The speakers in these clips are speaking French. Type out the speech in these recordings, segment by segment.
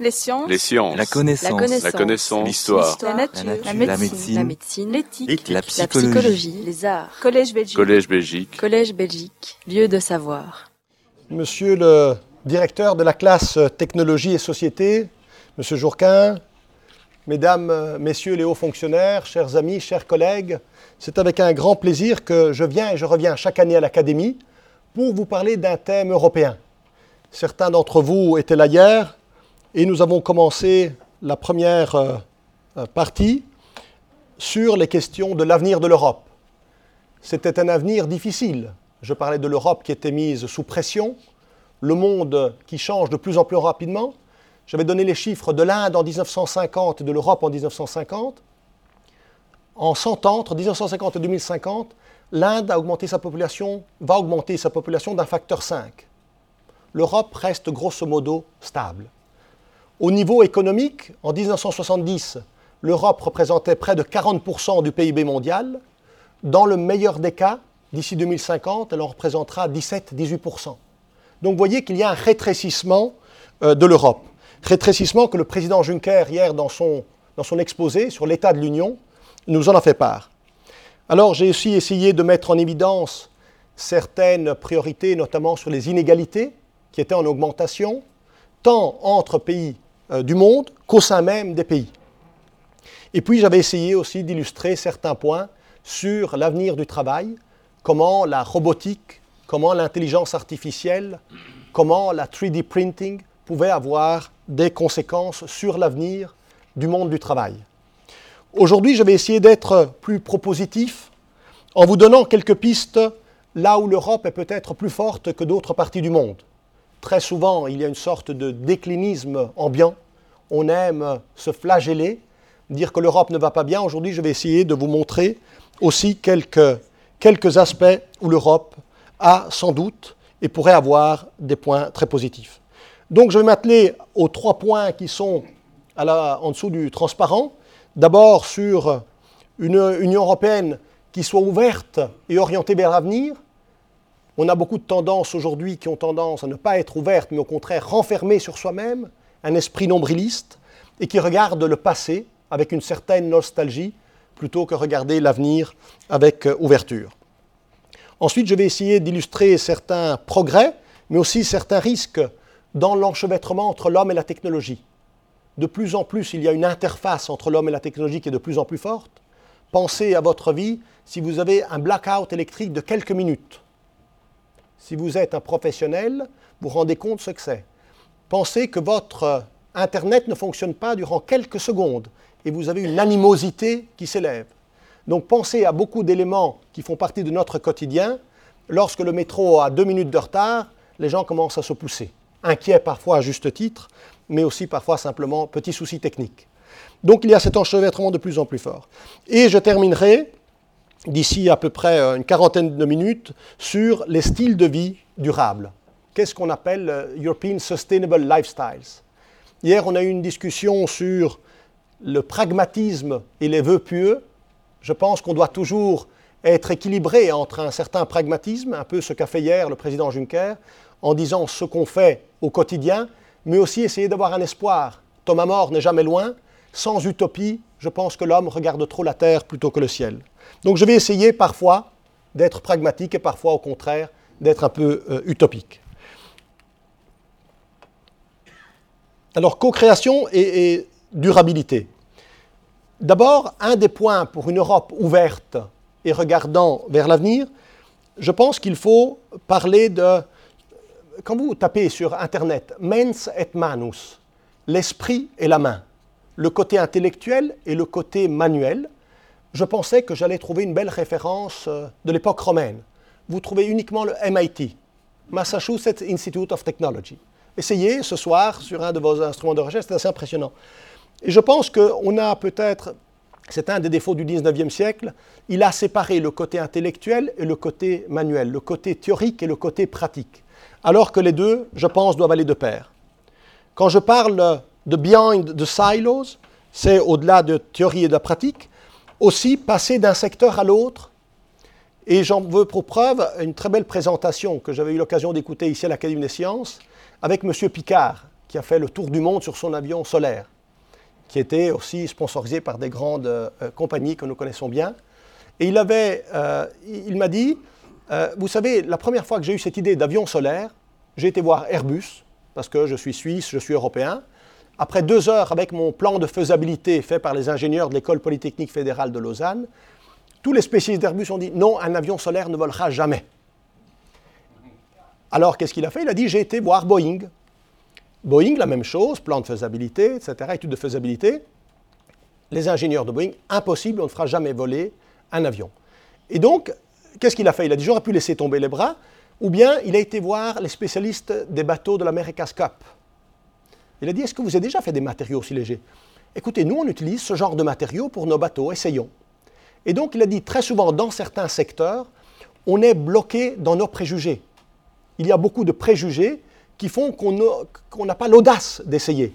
Les sciences. Les sciences. La connaissance. La connaissance. L'histoire. La nature. La La nature. médecine. La médecine. L'éthique. La La psychologie. Les arts. Collège Belgique. Collège Belgique. Collège Belgique. Lieu de savoir. Monsieur le directeur de la classe Technologie et Société, Monsieur Jourquin, Mesdames, Messieurs les hauts fonctionnaires, chers amis, chers collègues, c'est avec un grand plaisir que je viens et je reviens chaque année à l'Académie pour vous parler d'un thème européen. Certains d'entre vous étaient là hier et nous avons commencé la première euh, euh, partie sur les questions de l'avenir de l'Europe. C'était un avenir difficile. Je parlais de l'Europe qui était mise sous pression, le monde qui change de plus en plus rapidement. J'avais donné les chiffres de l'Inde en 1950 et de l'Europe en 1950. En 100 ans, entre 1950 et 2050, l'Inde a augmenté sa population, va augmenter sa population d'un facteur 5. L'Europe reste grosso modo stable. Au niveau économique, en 1970, l'Europe représentait près de 40% du PIB mondial. Dans le meilleur des cas, d'ici 2050, elle en représentera 17-18%. Donc vous voyez qu'il y a un rétrécissement euh, de l'Europe. Rétrécissement que le président Juncker, hier, dans son, exposé sur l'état de l'Union, nous en a fait part. Alors j'ai aussi essayé de mettre en évidence certaines priorités, notamment sur les inégalités qui étaient en augmentation, tant entre pays du monde qu'au sein même des pays. Et puis j'avais essayé aussi d'illustrer certains points sur l'avenir du travail, comment la robotique, comment l'intelligence artificielle, comment la 3D printing pouvaient avoir des conséquences sur l'avenir du monde du travail. Aujourd'hui, je vais essayer d'être plus propositif en vous donnant quelques pistes là où l'Europe est peut-être plus forte que d'autres parties du monde. Très souvent, il y a une sorte de déclinisme ambiant. On aime se flageller, dire que l'Europe ne va pas bien. Aujourd'hui, je vais essayer de vous montrer aussi quelques, aspects où l'Europe a sans doute et pourrait avoir des points très positifs. Donc je vais m'atteler aux trois points qui sont en dessous du transparent. D'abord sur une Union européenne qui soit ouverte et orientée vers l'avenir. On a beaucoup de tendances aujourd'hui qui ont tendance à ne pas être ouvertes, mais au contraire renfermées sur soi-même, un esprit nombriliste, et qui regardent le passé avec une certaine nostalgie, plutôt que regarder l'avenir avec euh, ouverture. Ensuite, je vais essayer d'illustrer certains progrès, mais aussi certains risques dans l'enchevêtrement entre l'homme et la technologie. De plus en plus, il y a une interface entre l'homme et la technologie qui est de plus en plus forte. Pensez à votre vie si vous avez un blackout électrique de quelques minutes. Si vous êtes un professionnel, vous rendez compte ce que c'est. Pensez que votre Internet ne fonctionne pas durant quelques secondes et vous avez une animosité qui s'élève. Donc pensez à beaucoup d'éléments qui font partie de notre quotidien. Lorsque le métro a deux minutes de retard, les gens commencent à se pousser. Inquiets parfois à juste titre, mais aussi parfois simplement petits soucis techniques. Donc il y a cet enchevêtrement de plus en plus fort. Et je terminerai d'ici à peu près une quarantaine de minutes sur les styles de vie durables. Qu'est-ce qu'on appelle euh, European Sustainable Lifestyles? Hier, on a eu une discussion sur le pragmatisme et les vœux pieux. Je pense qu'on doit toujours être équilibré entre un certain pragmatisme, un peu ce qu'a fait hier le président Juncker, en disant ce qu'on fait au quotidien, mais aussi essayer d'avoir un espoir. Thomas More n'est jamais loin. Sans utopie, je pense que l'homme regarde trop la terre plutôt que le ciel. Donc je vais essayer parfois d'être pragmatique et parfois au contraire d'être un peu euh, utopique. Alors co-création et, et durabilité. D'abord, un des points pour une Europe ouverte et regardant vers l'avenir, je pense qu'il faut parler de, quand vous tapez sur Internet, mens et manus, l'esprit et la main, le côté intellectuel et le côté manuel, je pensais que j'allais trouver une belle référence euh, de l'époque romaine. Vous trouvez uniquement le MIT, Massachusetts Institute of Technology. Essayez ce soir sur un de vos instruments de recherche, c'est assez impressionnant. Et je pense qu'on a peut-être, c'est un des défauts du 19e siècle, il a séparé le côté intellectuel et le côté manuel, le côté théorique et le côté pratique. Alors que les deux, je pense, doivent aller de pair. Quand je parle de behind the silos, c'est au-delà de théorie et de pratique, aussi passer d'un secteur à l'autre. Et j'en veux pour preuve une très belle présentation que j'avais eu l'occasion d'écouter ici à l'Académie des sciences avec M. Picard, qui a fait le tour du monde sur son avion solaire, qui était aussi sponsorisé par des grandes euh, compagnies que nous connaissons bien. Et il, avait, euh, il m'a dit, euh, vous savez, la première fois que j'ai eu cette idée d'avion solaire, j'ai été voir Airbus, parce que je suis suisse, je suis européen. Après deux heures avec mon plan de faisabilité fait par les ingénieurs de l'École polytechnique fédérale de Lausanne, tous les spécialistes d'Airbus ont dit non, un avion solaire ne volera jamais. Alors qu'est-ce qu'il a fait? Il a dit j'ai été voir Boeing. Boeing, la même chose, plan de faisabilité, etc., étude de faisabilité. Les ingénieurs de Boeing, impossible, on ne fera jamais voler un avion. Et donc, qu'est-ce qu'il a fait? Il a dit j'aurais pu laisser tomber les bras, ou bien il a été voir les spécialistes des bateaux de l'America's Cup. Il a dit est-ce que vous avez déjà fait des matériaux aussi légers? Écoutez, nous on utilise ce genre de matériaux pour nos bateaux, essayons. Et donc il a dit très souvent dans certains secteurs, on est bloqué dans nos préjugés. Il y a beaucoup de préjugés qui font qu'on n'a pas l'audace d'essayer.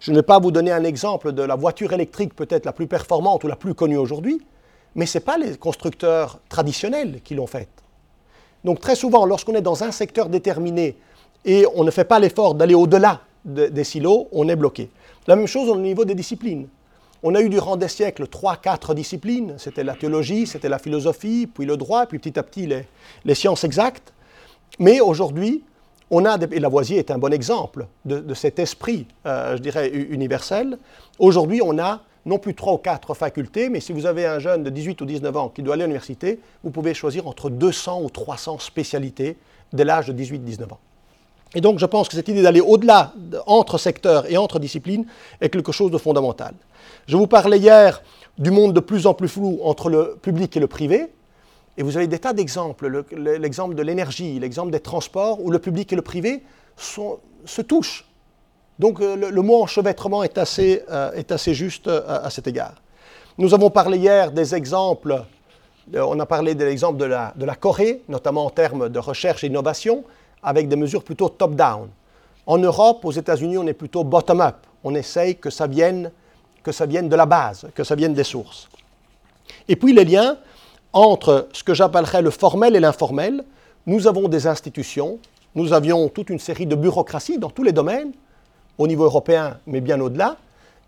Je ne vais pas vous donner un exemple de la voiture électrique peut-être la plus performante ou la plus connue aujourd'hui, mais ce n'est pas les constructeurs traditionnels qui l'ont faite. Donc très souvent, lorsqu'on est dans un secteur déterminé et on ne fait pas l'effort d'aller au-delà des silos, on est bloqué. La même chose au niveau des disciplines. On a eu durant des siècles trois, quatre disciplines. C'était la théologie, c'était la philosophie, puis le droit, puis petit à petit les, sciences exactes. Mais aujourd'hui, on a, et Lavoisier est un bon exemple de, cet esprit, euh, je dirais, universel. Aujourd'hui, on a non plus trois ou quatre facultés, mais si vous avez un jeune de 18 ou 19 ans qui doit aller à l'université, vous pouvez choisir entre 200 ou 300 spécialités dès l'âge de 18-19 ans. Et donc je pense que cette idée d'aller au-delà, entre secteurs et entre disciplines, est quelque chose de fondamental. Je vous parlais hier du monde de plus en plus flou entre le public et le privé, et vous avez des tas d'exemples, l'exemple de l'énergie, l'exemple des transports, où le public et le privé se touchent. Donc euh, le, mot enchevêtrement est assez, euh, est assez juste euh, à cet égard. Nous avons parlé hier des exemples, on a parlé de l'exemple de la, de la Corée, notamment en termes de recherche et innovation, avec des mesures plutôt top-down. En Europe, aux États-Unis, on est plutôt bottom-up. On essaye que ça, vienne, que ça vienne de la base, que ça vienne des sources. Et puis les liens entre ce que j'appellerais le formel et l'informel. Nous avons des institutions, nous avions toute une série de bureaucraties dans tous les domaines, au niveau européen, mais bien au-delà.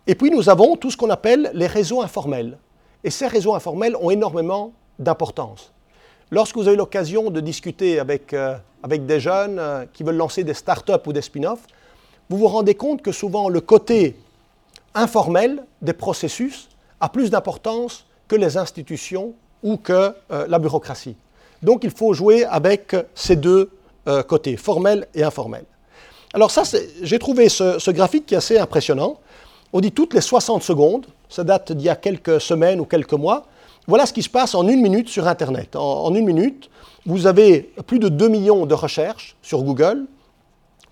Et puis nous avons tout ce qu'on appelle les réseaux informels. Et ces réseaux informels ont énormément d'importance. Lorsque vous avez l'occasion de discuter avec, euh, avec des jeunes euh, qui veulent lancer des start-up ou des spin-offs, vous vous rendez compte que souvent le côté informel des processus a plus d'importance que les institutions ou que euh, la bureaucratie. Donc il faut jouer avec ces deux côtés, formel et informel. Alors ça, j'ai trouvé ce, graphique qui est assez impressionnant. On dit toutes les 60 secondes, ça date d'il y a quelques semaines ou quelques mois, voilà ce qui se passe en une minute sur Internet. En, une minute, vous avez plus de 2 millions de recherches sur Google,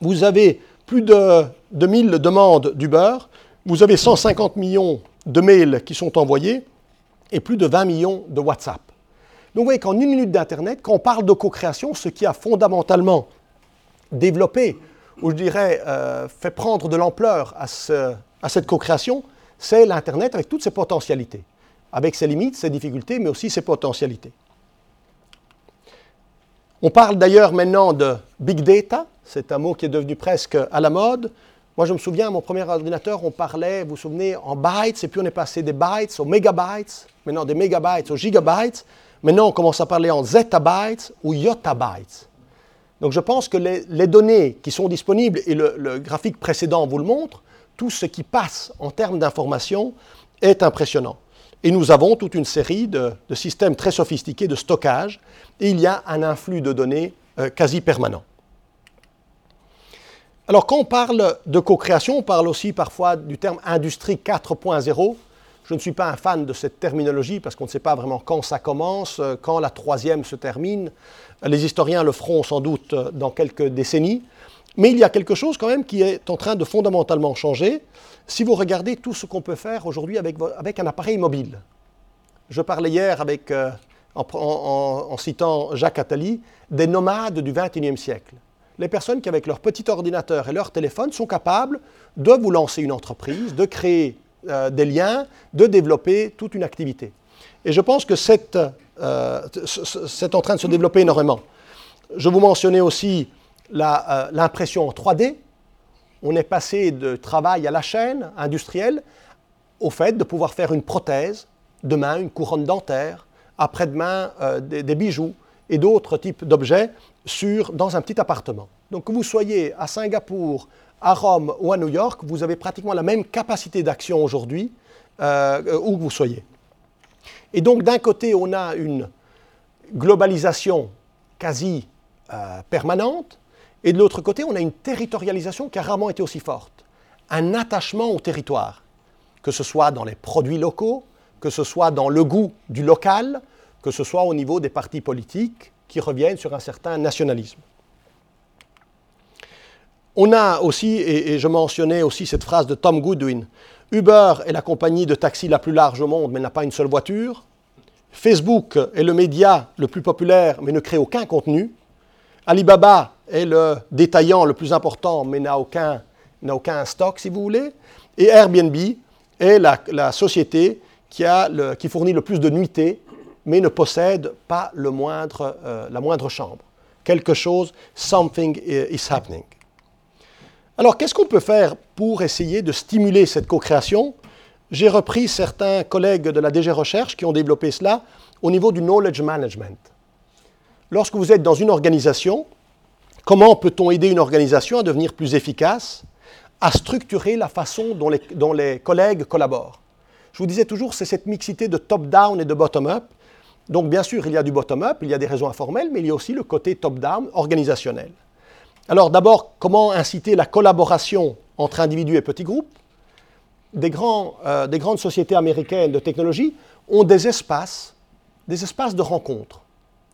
vous avez plus de, de 1000 demandes d'Uber, vous avez 150 millions de mails qui sont envoyés et plus de 20 millions de WhatsApp. Donc vous voyez qu'en une minute d'Internet, quand on parle de co-création, ce qui a fondamentalement développé ou je dirais, euh, fait prendre de l'ampleur à, cette co-création, c'est l'Internet avec toutes ses potentialités, avec ses limites, ses difficultés, mais aussi ses potentialités. On parle d'ailleurs maintenant de big data, c'est un mot qui est devenu presque à la mode. Moi, je me souviens, mon premier ordinateur, on parlait, vous vous souvenez, en bytes, et puis on est passé des bytes aux megabytes, maintenant des megabytes aux gigabytes. Maintenant, on commence à parler en zettabytes ou yottabytes. Donc je pense que les, données qui sont disponibles, et le, graphique précédent vous le montre, tout ce qui passe en termes d'information est impressionnant. Et nous avons toute une série de, systèmes très sophistiqués de stockage, et il y a un influx de données euh, quasi permanent. Alors quand on parle de co-création, on parle aussi parfois du terme industrie 4.0. Je ne suis pas un fan de cette terminologie parce qu'on ne sait pas vraiment quand ça commence, euh, quand la troisième se termine. Les historiens le feront sans doute euh, dans quelques décennies. Mais il y a quelque chose quand même qui est en train de fondamentalement changer. Si vous regardez tout ce qu'on peut faire aujourd'hui avec, un appareil mobile. Je parlais hier euh, en, citant Jacques Attali, des nomades du XXIe siècle. Les personnes qui, avec leur petit ordinateur et leur téléphone, sont capables de vous lancer une entreprise, de créer euh, des liens, de développer toute une activité. Et je pense que c'est euh, en train de se développer énormément. Je vous mentionnais aussi euh, l'impression en 3D. on est passé de travail à la chaîne industrielle au fait de pouvoir faire une prothèse, demain une couronne dentaire, après-demain euh, des, bijoux et d'autres types d'objets dans un petit appartement. Donc que vous soyez à Singapour, à Rome ou à New York, vous avez pratiquement la même capacité d'action aujourd'hui euh, où que vous soyez. Et donc d'un côté, on a une globalisation quasi permanente, et de l'autre côté, on a une territorialisation qui a rarement été aussi forte. Un attachement au territoire, que ce soit dans les produits locaux, que ce soit dans le goût du local, que ce soit au niveau des partis politiques qui reviennent sur un certain nationalisme. On a aussi, et, je mentionnais aussi cette phrase de Tom Goodwin, Uber est la compagnie de taxi la plus large au monde, mais n'a pas une seule voiture. Facebook est le média le plus populaire, mais ne crée aucun contenu. Alibaba est le détaillant le plus important, mais n'a aucun, stock, si vous voulez. Et Airbnb est la, société qui, fournit le plus de nuitées, mais ne possède pas euh, la moindre chambre. Quelque chose, something is happening. Alors, qu'est-ce qu'on peut faire pour essayer de stimuler cette co-création? J'ai repris certains collègues de la DG Recherche qui ont développé cela au niveau du knowledge management. Lorsque vous êtes dans une organisation, comment peut-on aider une organisation à devenir plus efficace, à structurer la façon dont les, collègues collaborent? Je vous disais toujours, c'est cette mixité de top-down et de bottom-up. Donc, bien sûr, il y a du bottom-up, il y a des raisons informelles, mais il y a aussi le côté top-down organisationnel. Alors d'abord, comment inciter la collaboration entre individus et petits groupes? Des, euh, des, grandes sociétés américaines de technologie ont des espaces, des espaces de rencontre.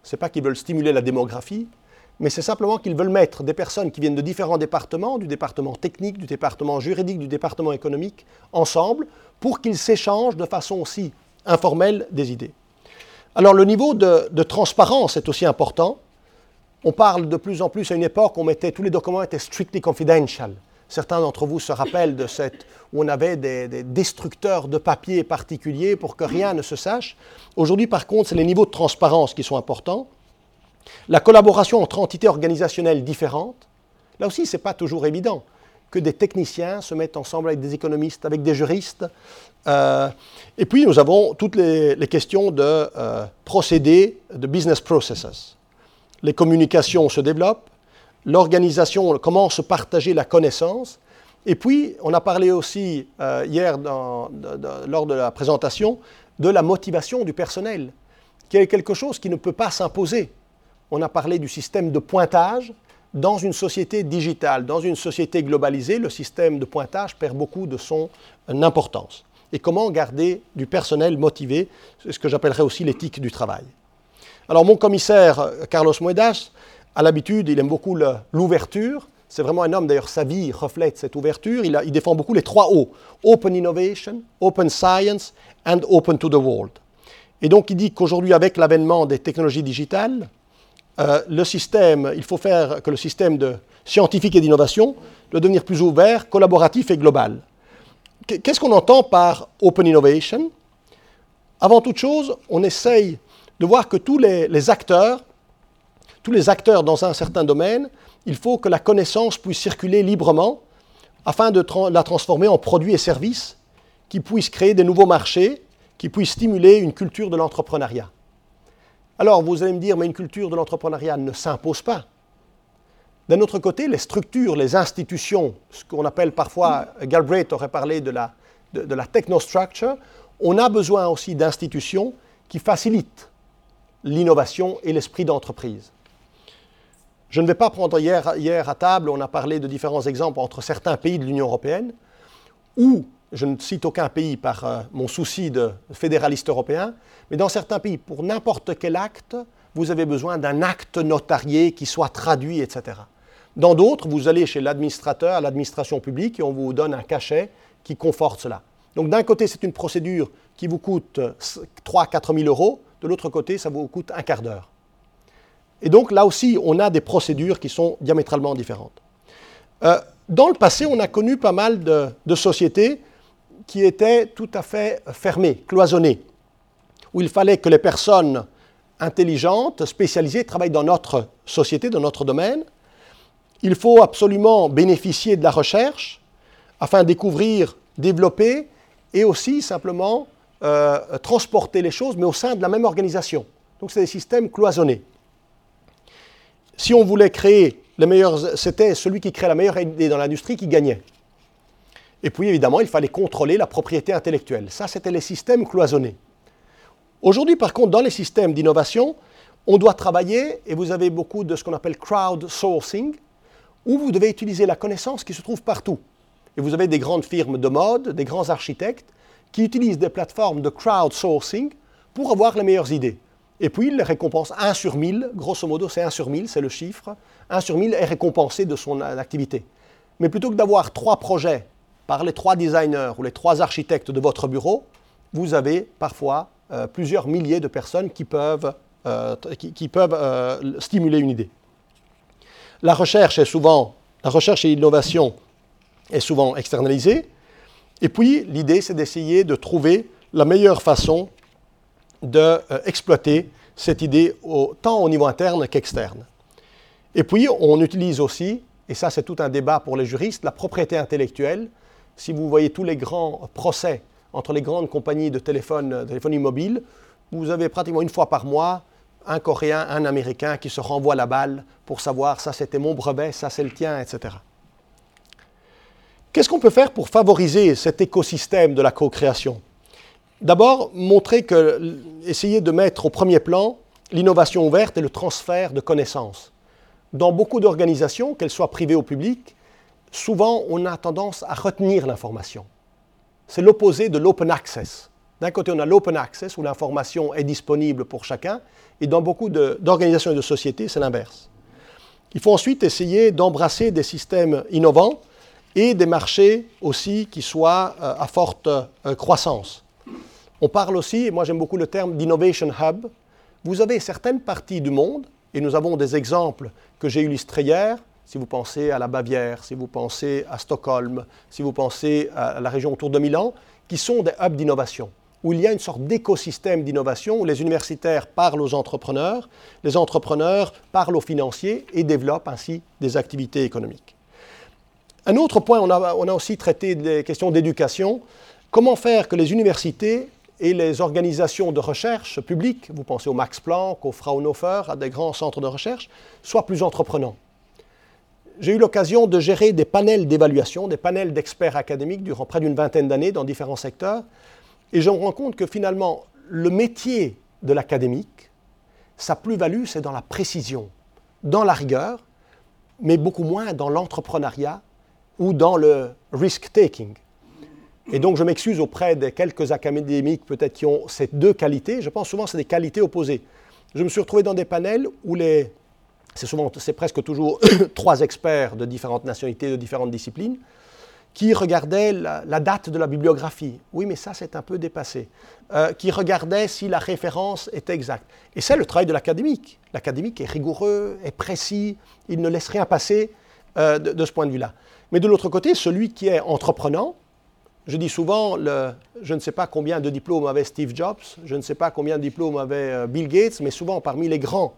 Ce n'est pas qu'ils veulent stimuler la démographie, mais c'est simplement qu'ils veulent mettre des personnes qui viennent de différents départements, du département technique, du département juridique, du département économique, ensemble, pour qu'ils s'échangent de façon aussi informelle des idées. Alors le niveau de transparence est aussi important on parle de plus en plus à une époque où on mettait, tous les documents étaient strictly confidential. Certains d'entre vous se rappellent de cette, où on avait des, destructeurs de papier particuliers pour que rien ne se sache. Aujourd'hui, par contre, c'est les niveaux de transparence qui sont importants. La collaboration entre entités organisationnelles différentes. Là aussi, ce n'est pas toujours évident que des techniciens se mettent ensemble avec des économistes, avec des juristes. Euh, et puis, nous avons toutes les, questions de euh, procédés, de business processes les communications se développent, l'organisation commence à partager la connaissance, et puis on a parlé aussi euh, hier lors de la présentation de la motivation du personnel, qui est quelque chose qui ne peut pas s'imposer. On a parlé du système de pointage. Dans une société digitale, dans une société globalisée, le système de pointage perd beaucoup de son importance. Et comment garder du personnel motivé, c'est ce que j'appellerais aussi l'éthique du travail. Alors mon commissaire, euh, Carlos Moedas, à l'habitude, il aime beaucoup l'ouverture. C'est vraiment un homme, d'ailleurs, sa vie reflète cette ouverture. Il, défend beaucoup les trois O Open Innovation, Open Science and Open to the World. Et donc, il dit qu'aujourd'hui, avec l'avènement des technologies digitales, euh, le système, il faut faire que le système de scientifique et d'innovation doit devenir plus ouvert, collaboratif et global. Qu'est-ce qu'on entend par Open Innovation? Avant toute chose, on essaye de voir que tous les, acteurs, tous les acteurs dans un certain domaine, il faut que la connaissance puisse circuler librement afin de la transformer en produits et services qui puissent créer des nouveaux marchés, qui puissent stimuler une culture de l'entrepreneuriat. Alors vous allez me dire, mais une culture de l'entrepreneuriat ne s'impose pas. D'un autre côté, les structures, les institutions, ce qu'on appelle parfois, Galbraith aurait parlé de la, de, la technostructure, on a besoin aussi d'institutions qui facilitent l'innovation et l'esprit d'entreprise. Je ne vais pas prendre hier, à table, on a parlé de différents exemples entre certains pays de l'Union européenne, où, je ne cite aucun pays par euh, mon souci de fédéraliste européen, mais dans certains pays, pour n'importe quel acte, vous avez besoin d'un acte notarié qui soit traduit, etc. Dans d'autres, vous allez chez l'administrateur, l'administration publique, et on vous donne un cachet qui conforte cela. Donc d'un côté, c'est une procédure qui vous coûte 3 4 000 euros, de l'autre côté, ça vous coûte un quart d'heure. Et donc là aussi, on a des procédures qui sont diamétralement différentes. Euh, dans le passé, on a connu pas mal de, sociétés qui étaient tout à fait fermées, cloisonnées, où il fallait que les personnes intelligentes, spécialisées, travaillent dans notre société, dans notre domaine. Il faut absolument bénéficier de la recherche afin de découvrir, développer et aussi simplement euh, transporter les choses, mais au sein de la même organisation. Donc c'est des systèmes cloisonnés. Si on voulait créer les meilleurs, c'était celui qui crée la meilleure idée dans l'industrie qui gagnait. Et puis évidemment, il fallait contrôler la propriété intellectuelle. Ça, c'était les systèmes cloisonnés. Aujourd'hui, par contre, dans les systèmes d'innovation, on doit travailler, et vous avez beaucoup de ce qu'on appelle crowdsourcing, où vous devez utiliser la connaissance qui se trouve partout. Et vous avez des grandes firmes de mode, des grands architectes, qui utilisent des plateformes de crowdsourcing pour avoir les meilleures idées. Et puis, ils les récompensent 1 sur 1000, grosso modo, c'est 1 sur 1000, c'est le chiffre. 1 sur 1000 est récompensé de son activité. Mais plutôt que d'avoir trois projets par les trois designers ou les trois architectes de votre bureau, vous avez parfois euh, plusieurs milliers de personnes qui peuvent, euh, qui, peuvent euh, stimuler une idée. La recherche est souvent, la recherche et l'innovation est souvent externalisée. Et puis, l'idée, c'est d'essayer de trouver la meilleure façon d'exploiter cette idée tant au niveau interne qu'externe. Et puis, on utilise aussi, et ça c'est tout un débat pour les juristes, la propriété intellectuelle. Si vous voyez tous les grands procès entre les grandes compagnies de téléphone, téléphonie mobile, vous avez pratiquement une fois par mois un Coréen, un Américain qui se renvoie la balle pour savoir ça c'était mon brevet, ça c'est le tien, etc. Qu'est-ce qu'on peut faire pour favoriser cet écosystème de la co-création? D'abord, montrer que, essayer de mettre au premier plan l'innovation ouverte et le transfert de connaissances. Dans beaucoup d'organisations, qu'elles soient privées ou publiques, souvent on a tendance à retenir l'information. C'est l'opposé de l'open access. D'un côté, on a l'open access où l'information est disponible pour chacun, et dans beaucoup d'organisations et de sociétés, c'est l'inverse. Il faut ensuite essayer d'embrasser des systèmes innovants et des marchés aussi qui soient euh, à forte euh, croissance. On parle aussi, et moi j'aime beaucoup le terme d'innovation hub. Vous avez certaines parties du monde, et nous avons des exemples que j'ai illustrés hier, si vous pensez à la Bavière, si vous pensez à Stockholm, si vous pensez à la région autour de Milan, qui sont des hubs d'innovation, où il y a une sorte d'écosystème d'innovation, où les universitaires parlent aux entrepreneurs, les entrepreneurs parlent aux financiers et développent ainsi des activités économiques. Un autre point, on a, aussi traité des questions d'éducation. Comment faire que les universités et les organisations de recherche publiques, vous pensez au Max Planck, au Fraunhofer, à des grands centres de recherche, soient plus entreprenants. J'ai eu l'occasion de gérer des panels d'évaluation, des panels d'experts académiques durant près d'une vingtaine d'années dans différents secteurs, et je me rends compte que finalement, le métier de l'académique, sa plus-value, c'est dans la précision, dans la rigueur, mais beaucoup moins dans l'entrepreneuriat ou dans le risk-taking. Et donc, je m'excuse auprès des quelques académiques peut-être qui ont ces deux qualités. Je pense souvent que c'est des qualités opposées. Je me suis retrouvé dans des panels où les, c'est souvent, c'est presque toujours trois experts de différentes nationalités, de différentes disciplines, qui regardaient la, date de la bibliographie. Oui, mais ça, c'est un peu dépassé. Euh, qui regardaient si la référence est exacte. Et c'est le travail de l'académique. L'académique est rigoureux, est précis, il ne laisse rien passer euh, de, de ce point de vue-là. Mais de l'autre côté, celui qui est entreprenant, je dis souvent, je ne sais pas combien de diplômes avait Steve Jobs, je ne sais pas combien de diplômes avait euh, Bill Gates, mais souvent parmi les grands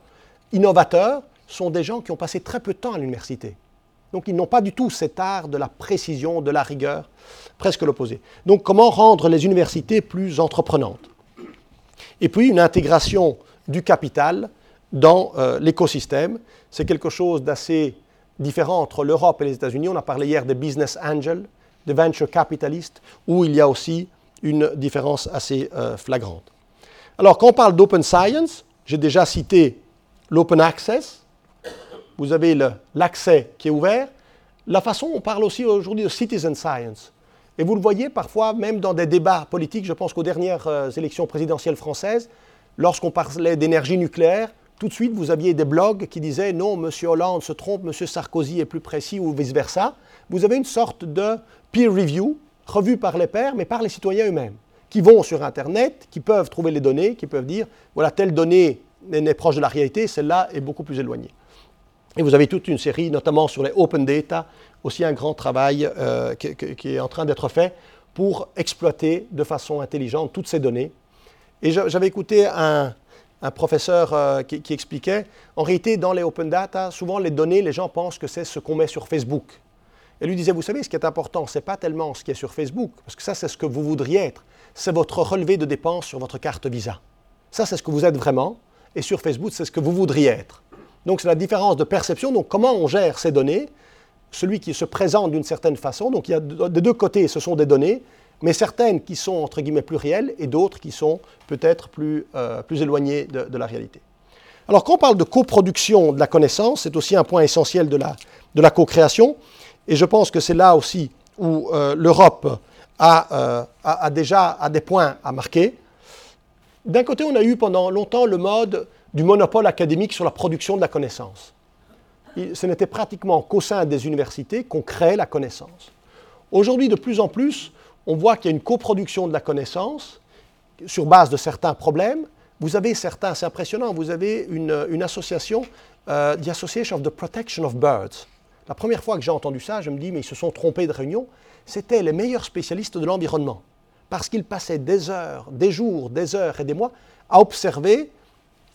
innovateurs sont des gens qui ont passé très peu de temps à l'université. Donc ils n'ont pas du tout cet art de la précision, de la rigueur, presque l'opposé. Donc comment rendre les universités plus entreprenantes? Et puis une intégration du capital dans euh, l'écosystème. C'est quelque chose d'assez différent entre l'Europe et les États-Unis. On a parlé hier des business angels venture capitalistes, où il y a aussi une différence assez euh, flagrante. Alors, quand on parle d'open science, j'ai déjà cité l'open access. Vous avez l'accès qui est ouvert. La façon, on parle aussi aujourd'hui de citizen science. Et vous le voyez parfois, même dans des débats politiques, je pense qu'aux dernières euh, élections présidentielles françaises, lorsqu'on parlait d'énergie nucléaire, tout de suite, vous aviez des blogs qui disaient non, M. Hollande se trompe, M. Sarkozy est plus précis ou vice-versa. Vous avez une sorte de peer review, revue par les pairs, mais par les citoyens eux-mêmes, qui vont sur Internet, qui peuvent trouver les données, qui peuvent dire voilà, telle donnée n'est proche de la réalité, celle-là est beaucoup plus éloignée. Et vous avez toute une série, notamment sur les open data, aussi un grand travail euh, qui, est en train d'être fait pour exploiter de façon intelligente toutes ces données. Et j'avais écouté un, professeur euh, qui, expliquait, en réalité, dans les open data, souvent les données, les gens pensent que c'est ce qu'on met sur Facebook. Et lui disait, vous savez, ce qui est important, ce n'est pas tellement ce qui est sur Facebook, parce que ça, c'est ce que vous voudriez être. C'est votre relevé de dépenses sur votre carte Visa. Ça, c'est ce que vous êtes vraiment. Et sur Facebook, c'est ce que vous voudriez être. Donc, c'est la différence de perception. Donc, comment on gère ces données? Celui qui se présente d'une certaine façon. Donc, il y a des deux côtés, ce sont des données, mais certaines qui sont, entre guillemets, plus réelles et d'autres qui sont peut-être plus, euh, plus éloignées de, de, la réalité. Alors, quand on parle de coproduction de la connaissance, c'est aussi un point essentiel de la, de la co-création. Et je pense que c'est là aussi où euh, l'Europe a, euh, a, a, déjà a des points à marquer. D'un côté, on a eu pendant longtemps le mode du monopole académique sur la production de la connaissance. Ce n'était pratiquement qu'au sein des universités qu'on créait la connaissance. Aujourd'hui, de plus en plus, on voit qu'il y a une coproduction de la connaissance sur base de certains problèmes. Vous avez certains, c'est impressionnant, vous avez une, une association, euh, the Association of the Protection of Birds. La première fois que j'ai entendu ça, je me dis, mais ils se sont trompés de réunion. C'était les meilleurs spécialistes de l'environnement. Parce qu'ils passaient des heures, des jours, des heures et des mois à observer.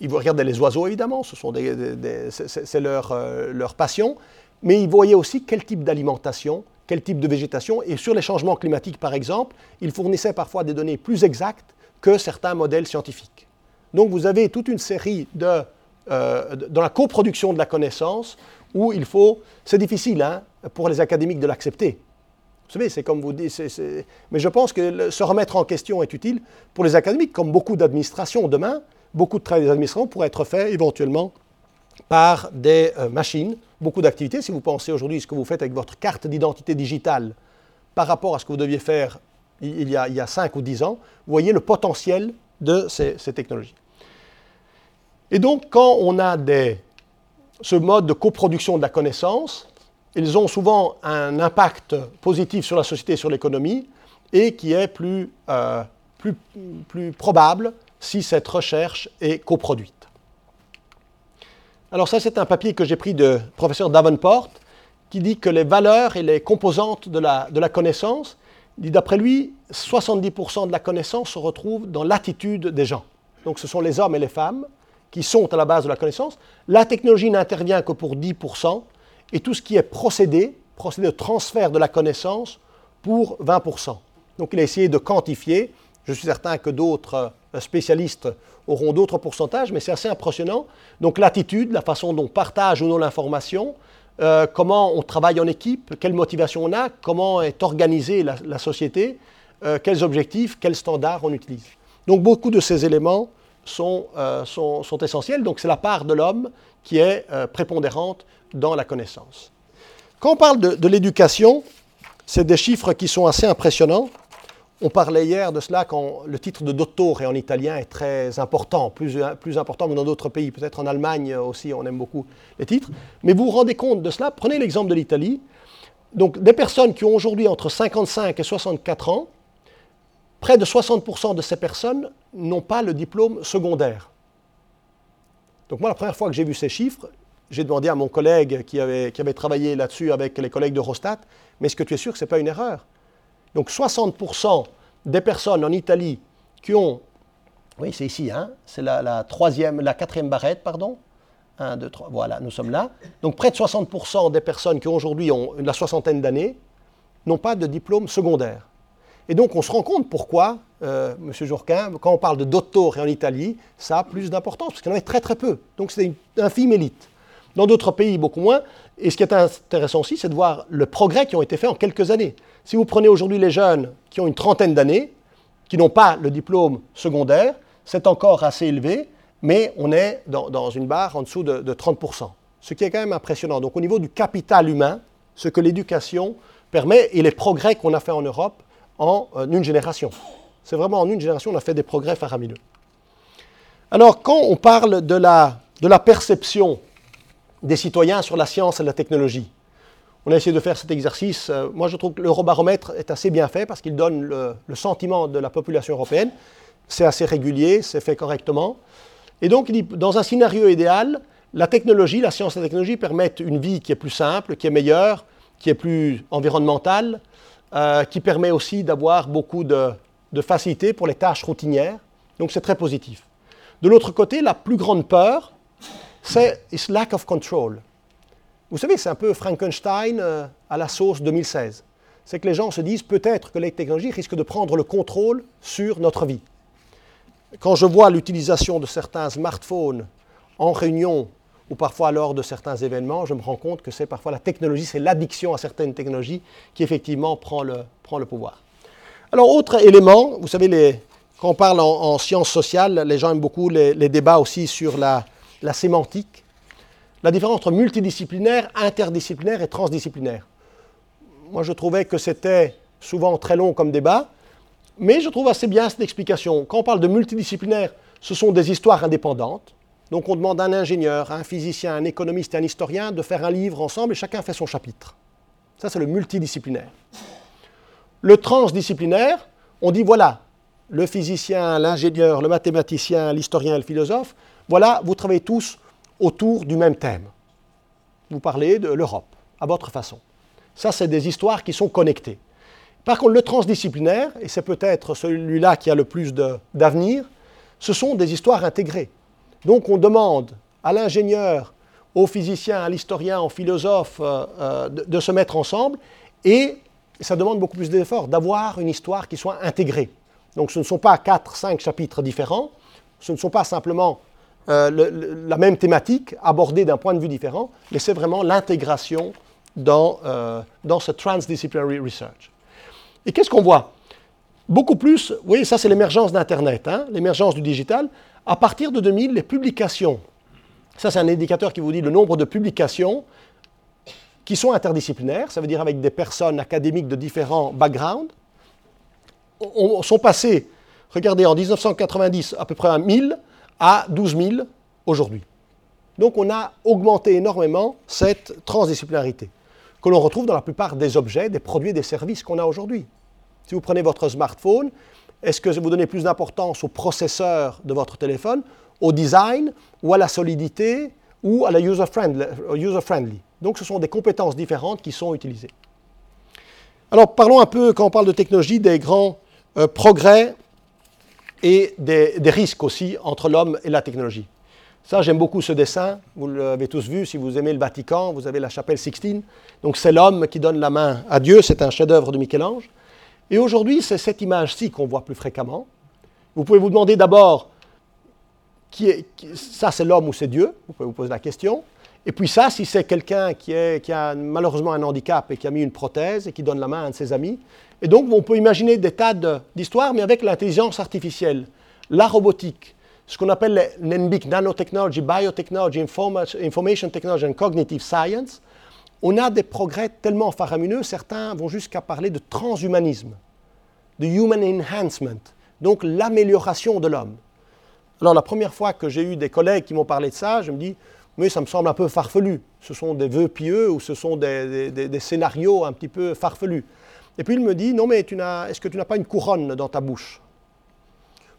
Ils regardaient les oiseaux, évidemment, c'est leur, euh, leur passion. Mais ils voyaient aussi quel type d'alimentation, quel type de végétation. Et sur les changements climatiques, par exemple, ils fournissaient parfois des données plus exactes que certains modèles scientifiques. Donc vous avez toute une série de, euh, dans la coproduction de la connaissance où il faut, c'est difficile hein, pour les académiques de l'accepter. Vous savez, c'est comme vous dites, mais je pense que se remettre en question est utile pour les académiques, comme beaucoup d'administrations demain, beaucoup de travail des administrations pourrait être fait éventuellement par des euh, machines, beaucoup d'activités. Si vous pensez aujourd'hui ce que vous faites avec votre carte d'identité digitale par rapport à ce que vous deviez faire il y a, il y a 5 ou 10 ans, vous voyez le potentiel de ces technologies. Et donc, quand on a ce mode de coproduction de la connaissance, ils ont souvent un impact positif sur la société et sur l'économie, et qui est plus, euh, plus probable si cette recherche est coproduite. Alors ça, c'est un papier que j'ai pris de professeur Davenport, qui dit que les valeurs et les composantes de la, de la connaissance, d'après lui, 70% de la connaissance se retrouve dans l'attitude des gens. Donc ce sont les hommes et les femmes qui sont à la base de la connaissance. La technologie n'intervient que pour 10%, et tout ce qui est procédé, procédé de transfert de la connaissance, pour 20%. Donc il a essayé de quantifier. Je suis certain que d'autres spécialistes auront d'autres pourcentages, mais c'est assez impressionnant. Donc l'attitude, la façon dont on partage ou non l'information, euh, comment on travaille en équipe, quelle motivation on a, comment est organisée la, la société, euh, quels objectifs, quels standards on utilise. Donc beaucoup de ces éléments sont, euh, essentiels. Donc c'est la part de l'homme qui est euh, prépondérante dans la connaissance. Quand on parle de, de l'éducation, c'est des chiffres qui sont assez impressionnants. On parlait hier de cela quand le titre de dottore en italien est très important, plus, plus important que dans d'autres pays. Peut-être en Allemagne aussi, on aime beaucoup les titres. Mais vous vous rendez compte de cela? Prenez l'exemple de l'Italie. Donc, des personnes qui ont aujourd'hui entre 55 et 64 ans, près de 60% de ces personnes n'ont pas le diplôme secondaire. Donc moi, la première fois que j'ai vu ces chiffres, j'ai demandé à mon collègue qui avait, travaillé là-dessus avec les collègues de Rostat, mais est-ce que tu es sûr que ce n'est pas une erreur? Donc 60% des personnes en Italie qui ont, oui c'est ici, hein, c'est la, la, troisième, la quatrième barrette, pardon, 1, 2, 3, voilà, nous sommes là. Donc près de 60% des personnes qui aujourd'hui ont la soixantaine d'années n'ont pas de diplôme secondaire. Et donc on se rend compte pourquoi, euh, M. Jourquin, quand on parle de dottore en Italie, ça a plus d'importance, parce qu'il y en avait très très peu. Donc c'est une infime élite. Dans d'autres pays, beaucoup moins. Et ce qui est intéressant aussi, c'est de voir le progrès qui ont été faits en quelques années. Si vous prenez aujourd'hui les jeunes qui ont une trentaine d'années, qui n'ont pas le diplôme secondaire, c'est encore assez élevé, mais on est dans, une barre en dessous de, de 30%. Ce qui est quand même impressionnant. Donc au niveau du capital humain, ce que l'éducation permet et les progrès qu'on a fait en Europe en une génération. C'est vraiment en une génération on a fait des progrès faramineux. Alors quand on parle de la, de la perception des citoyens sur la science et la technologie, on a essayé de faire cet exercice. Moi, je trouve que l'eurobaromètre est assez bien fait parce qu'il donne le, sentiment de la population européenne. C'est assez régulier, c'est fait correctement. Et donc, dans un scénario idéal, la technologie, la science et la technologie permettent une vie qui est plus simple, qui est meilleure, qui est plus environnementale, euh, qui permet aussi d'avoir beaucoup de, facilité pour les tâches routinières. Donc c'est très positif. De l'autre côté, la plus grande peur, c'est lack of control. Vous savez, c'est un peu Frankenstein euh, à la sauce 2016. C'est que les gens se disent peut-être que les technologies risquent de prendre le contrôle sur notre vie. Quand je vois l'utilisation de certains smartphones en réunion ou parfois lors de certains événements, je me rends compte que c'est parfois la technologie, c'est l'addiction à certaines technologies qui effectivement prend le, prend le pouvoir. Alors, autre élément, vous savez, les, quand on parle en, sciences sociales, les gens aiment beaucoup les, débats aussi sur la, la, sémantique, la différence entre multidisciplinaire, interdisciplinaire et transdisciplinaire. Moi, je trouvais que c'était souvent très long comme débat, mais je trouve assez bien cette explication. Quand on parle de multidisciplinaire, ce sont des histoires indépendantes. Donc on demande à un ingénieur, à un physicien, un économiste et un historien de faire un livre ensemble et chacun fait son chapitre. Ça, c'est le multidisciplinaire. Le transdisciplinaire, on dit voilà, le physicien, l'ingénieur, le mathématicien, l'historien et le philosophe, voilà, vous travaillez tous autour du même thème. Vous parlez de l'Europe, à votre façon. Ça, c'est des histoires qui sont connectées. Par contre, le transdisciplinaire, et c'est peut-être celui-là qui a le plus d'avenir, ce sont des histoires intégrées. Donc on demande à l'ingénieur, au physicien, à l'historien, au philosophe euh, euh, de, se mettre ensemble et ça demande beaucoup plus d'efforts d'avoir une histoire qui soit intégrée. Donc ce ne sont pas quatre, cinq chapitres différents, ce ne sont pas simplement euh, la même thématique abordée d'un point de vue différent, mais c'est vraiment l'intégration dans, dans ce transdisciplinary research. Et qu'est-ce qu'on voit? Beaucoup plus, vous voyez, ça c'est l'émergence d'Internet, hein, l'émergence du digital. À partir de 2000, les publications, ça c'est un indicateur qui vous dit le nombre de publications qui sont interdisciplinaires, ça veut dire avec des personnes académiques de différents backgrounds, sont passées, regardez, en 1990 à peu près à 1000 à 12 000 aujourd'hui. Donc on a augmenté énormément cette transdisciplinarité que l'on retrouve dans la plupart des objets, des produits et des services qu'on a aujourd'hui. Si vous prenez votre smartphone, est-ce que vous donnez plus d'importance au processeur de votre téléphone, au design, ou à la solidité, ou à la user-friendly Donc ce sont des compétences différentes qui sont utilisées. Alors parlons un peu, quand on parle de technologie, des grands euh, progrès et des, risques aussi entre l'homme et la technologie. Ça, j'aime beaucoup ce dessin. Vous l'avez tous vu. Si vous aimez le Vatican, vous avez la chapelle Sixtine. Donc, c'est l'homme qui donne la main à Dieu. C'est un chef-d'œuvre de Michel-Ange. Et aujourd'hui, c'est cette image-ci qu'on voit plus fréquemment. Vous pouvez vous demander d'abord, qui est, ça c'est l'homme ou c'est Dieu Vous pouvez vous poser la question. Et puis ça, si c'est quelqu'un qui, a malheureusement un handicap et qui a mis une prothèse et qui donne la main à un de ses amis. Et donc, on peut imaginer des tas d'histoires, mais avec l'intelligence artificielle, la robotique, ce qu'on appelle les NBIC, Nanotechnology, Biotechnology, Information Technology and Cognitive Science, on a des progrès tellement faramineux, certains vont jusqu'à parler de transhumanisme, de human enhancement, donc l'amélioration de l'homme. Alors la première fois que j'ai eu des collègues qui m'ont parlé de ça, je me dis, mais ça me semble un peu farfelu. Ce sont des vœux pieux ou ce sont des, scénarios un petit peu farfelus. Et puis il me dit, non mais est-ce que tu n'as pas une couronne dans ta bouche?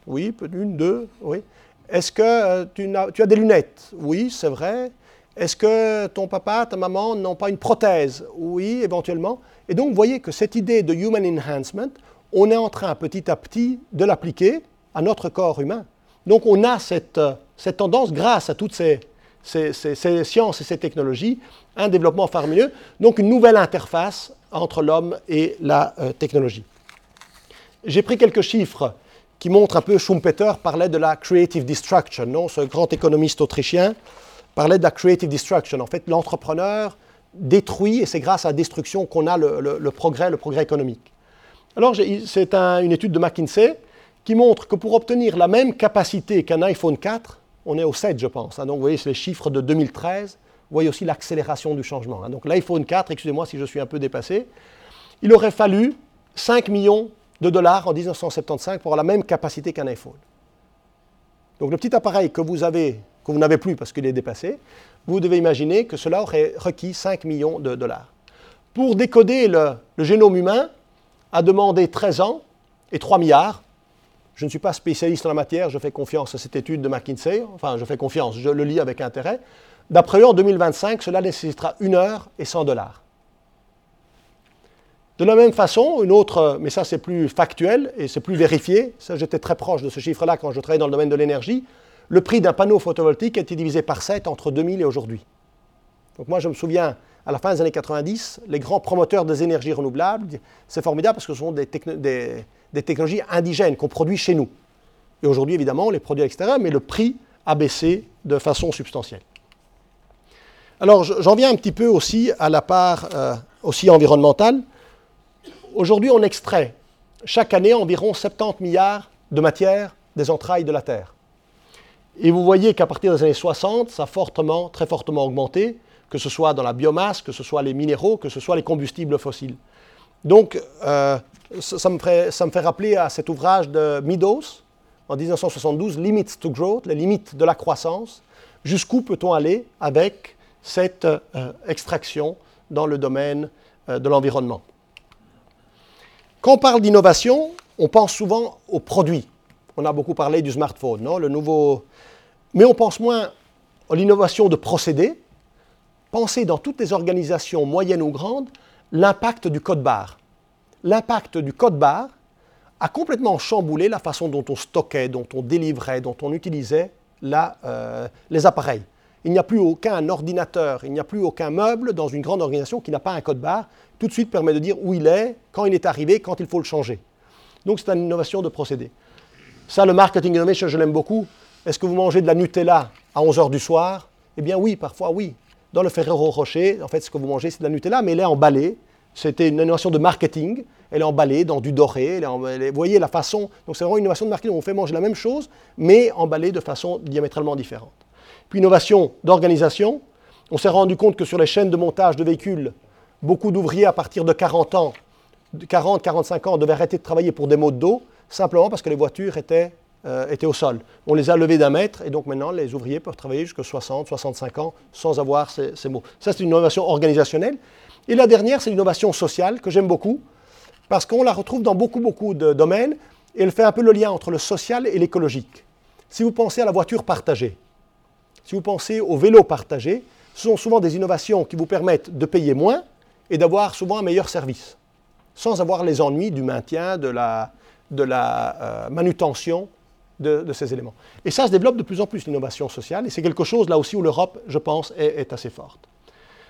Oui, une, deux, oui. Est-ce que euh, tu as des lunettes? Oui, c'est vrai. Est-ce que ton papa, ta maman n'ont pas une prothèse? Oui, éventuellement. Et donc, vous voyez que cette idée de human enhancement, on est en train petit à petit de l'appliquer à notre corps humain. Donc, on a cette, tendance, grâce à toutes ces, ces, sciences et ces technologies, un développement faramineux, donc une nouvelle interface entre l'homme et la euh, technologie. J'ai pris quelques chiffres qui montrent un peu, Schumpeter parlait de la creative destruction, non, ce grand économiste autrichien parlait de la creative destruction. En fait, l'entrepreneur détruit et c'est grâce à la destruction qu'on a le, progrès, le progrès économique. Alors, c'est une étude de McKinsey qui montre que pour obtenir la même capacité qu'un iPhone 4, on est au 7, je pense. Hein. donc, vous voyez, c'est les chiffres de 2013. Vous voyez aussi l'accélération du changement. Hein. donc, l'iPhone 4, excusez-moi si je suis un peu dépassé, il aurait fallu 5 millions de dollars en 1975 pour avoir la même capacité qu'un iPhone. Donc, le petit appareil que vous avez que vous n'avez plus parce qu'il est dépassé, vous devez imaginer que cela aurait requis 5 millions de dollars. Pour décoder le, génome humain, a demandé 13 ans et 3 milliards. Je ne suis pas spécialiste en la matière, je fais confiance à cette étude de McKinsey, enfin je fais confiance, je le lis avec intérêt. D'après eux, en 2025, cela nécessitera 1 heure et 100 dollars. De la même façon, une autre, mais ça c'est plus factuel et c'est plus vérifié, j'étais très proche de ce chiffre-là quand je travaillais dans le domaine de l'énergie, le prix d'un panneau photovoltaïque a été divisé par 7 entre 2000 et aujourd'hui. Donc moi, je me souviens, à la fin des années 90, les grands promoteurs des énergies renouvelables, c'est formidable parce que ce sont des, technologies indigènes qu'on produit chez nous. Et aujourd'hui, évidemment, on les produit à l'extérieur, mais le prix a baissé de façon substantielle. Alors, j'en viens un petit peu aussi à la part euh, aussi environnementale. Aujourd'hui, on extrait chaque année environ 70 milliards de matière des entrailles de la Terre. Et vous voyez qu'à partir des années 60, ça a fortement, très fortement augmenté, que ce soit dans la biomasse, que ce soit les minéraux, que ce soit les combustibles fossiles. Donc, euh, ça, me fait rappeler à cet ouvrage de Meadows, en 1972, Limits to Growth, les limites de la croissance. Jusqu'où peut-on aller avec cette euh, extraction dans le domaine euh, de l'environnement? Quand on parle d'innovation, on pense souvent aux produits. On a beaucoup parlé du smartphone, non? Le nouveau... mais on pense moins à l'innovation de procédés. Pensez dans toutes les organisations moyennes ou grandes l'impact du code barre. L'impact du code barre a complètement chamboulé la façon dont on stockait, dont on délivrait, dont on utilisait euh, les appareils. Il n'y a plus aucun ordinateur, il n'y a plus aucun meuble dans une grande organisation qui n'a pas un code barre. Tout de suite permet de dire où il est, quand il est arrivé, quand il faut le changer. Donc c'est une innovation de procédé. Ça, le marketing innovation, je l'aime beaucoup. Est-ce que vous mangez de la Nutella à 11h du soir? Eh bien oui, parfois oui. Dans le Ferrero Rocher, en fait, ce que vous mangez, c'est de la Nutella, mais elle est emballée. C'était une innovation de marketing. Elle est emballée dans du doré. vous voyez la façon. Donc c'est vraiment une innovation de marketing. On fait manger la même chose, mais emballée de façon diamétralement différente. Puis innovation d'organisation. On s'est rendu compte que sur les chaînes de montage de véhicules, beaucoup d'ouvriers à partir de 40 ans, 40-45 ans, devaient arrêter de travailler pour des mots de dos, simplement parce que les voitures étaient, euh, étaient au sol. On les a levées d'un mètre, et donc maintenant, les ouvriers peuvent travailler jusqu'à 60, 65 ans sans avoir ces, ces mots. Ça, c'est une innovation organisationnelle. Et la dernière, c'est l'innovation sociale, que j'aime beaucoup, parce qu'on la retrouve dans beaucoup, beaucoup de domaines, et elle fait un peu le lien entre le social et l'écologique. Si vous pensez à la voiture partagée, si vous pensez au vélo partagé, ce sont souvent des innovations qui vous permettent de payer moins et d'avoir souvent un meilleur service, sans avoir les ennuis du maintien, de la, de la euh, manutention de, ces éléments. Et ça se développe de plus en plus, l'innovation sociale, et c'est quelque chose là aussi où l'Europe, je pense, est, assez forte.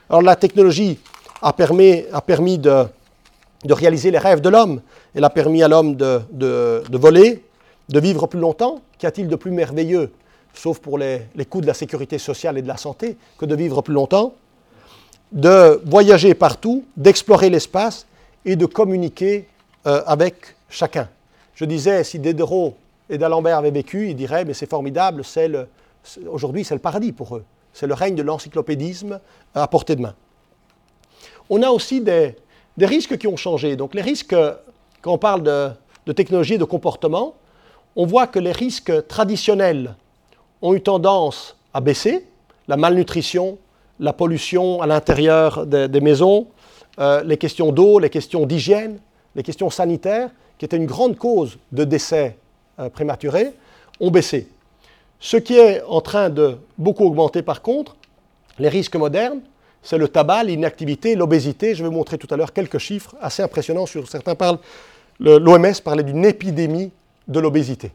Alors la technologie a permis, a permis de, de, réaliser les rêves de l'homme. Elle a permis à l'homme de, de, voler, de vivre plus longtemps. Qu'y a-t-il de plus merveilleux, sauf pour les, les coûts de la sécurité sociale et de la santé, que de vivre plus longtemps? De voyager partout, d'explorer l'espace et de communiquer euh, avec chacun. Je disais, si Diderot et d'Alembert avaient vécu, ils diraient, mais c'est formidable, aujourd'hui c'est le paradis pour eux. C'est le règne de l'encyclopédisme à portée de main. On a aussi des, risques qui ont changé. Donc les risques, quand on parle de, de technologie et de comportement, on voit que les risques traditionnels ont eu tendance à baisser. La malnutrition, la pollution à l'intérieur des, maisons, euh, les questions d'eau, les questions d'hygiène, les questions sanitaires, qui étaient une grande cause de décès euh, prématurés, ont baissé. Ce qui est en train de beaucoup augmenter par contre, les risques modernes, c'est le tabac, l'inactivité, l'obésité. Je vais vous montrer tout à l'heure quelques chiffres assez impressionnants sur certains parlent. L'OMS parlait d'une épidémie de l'obésité.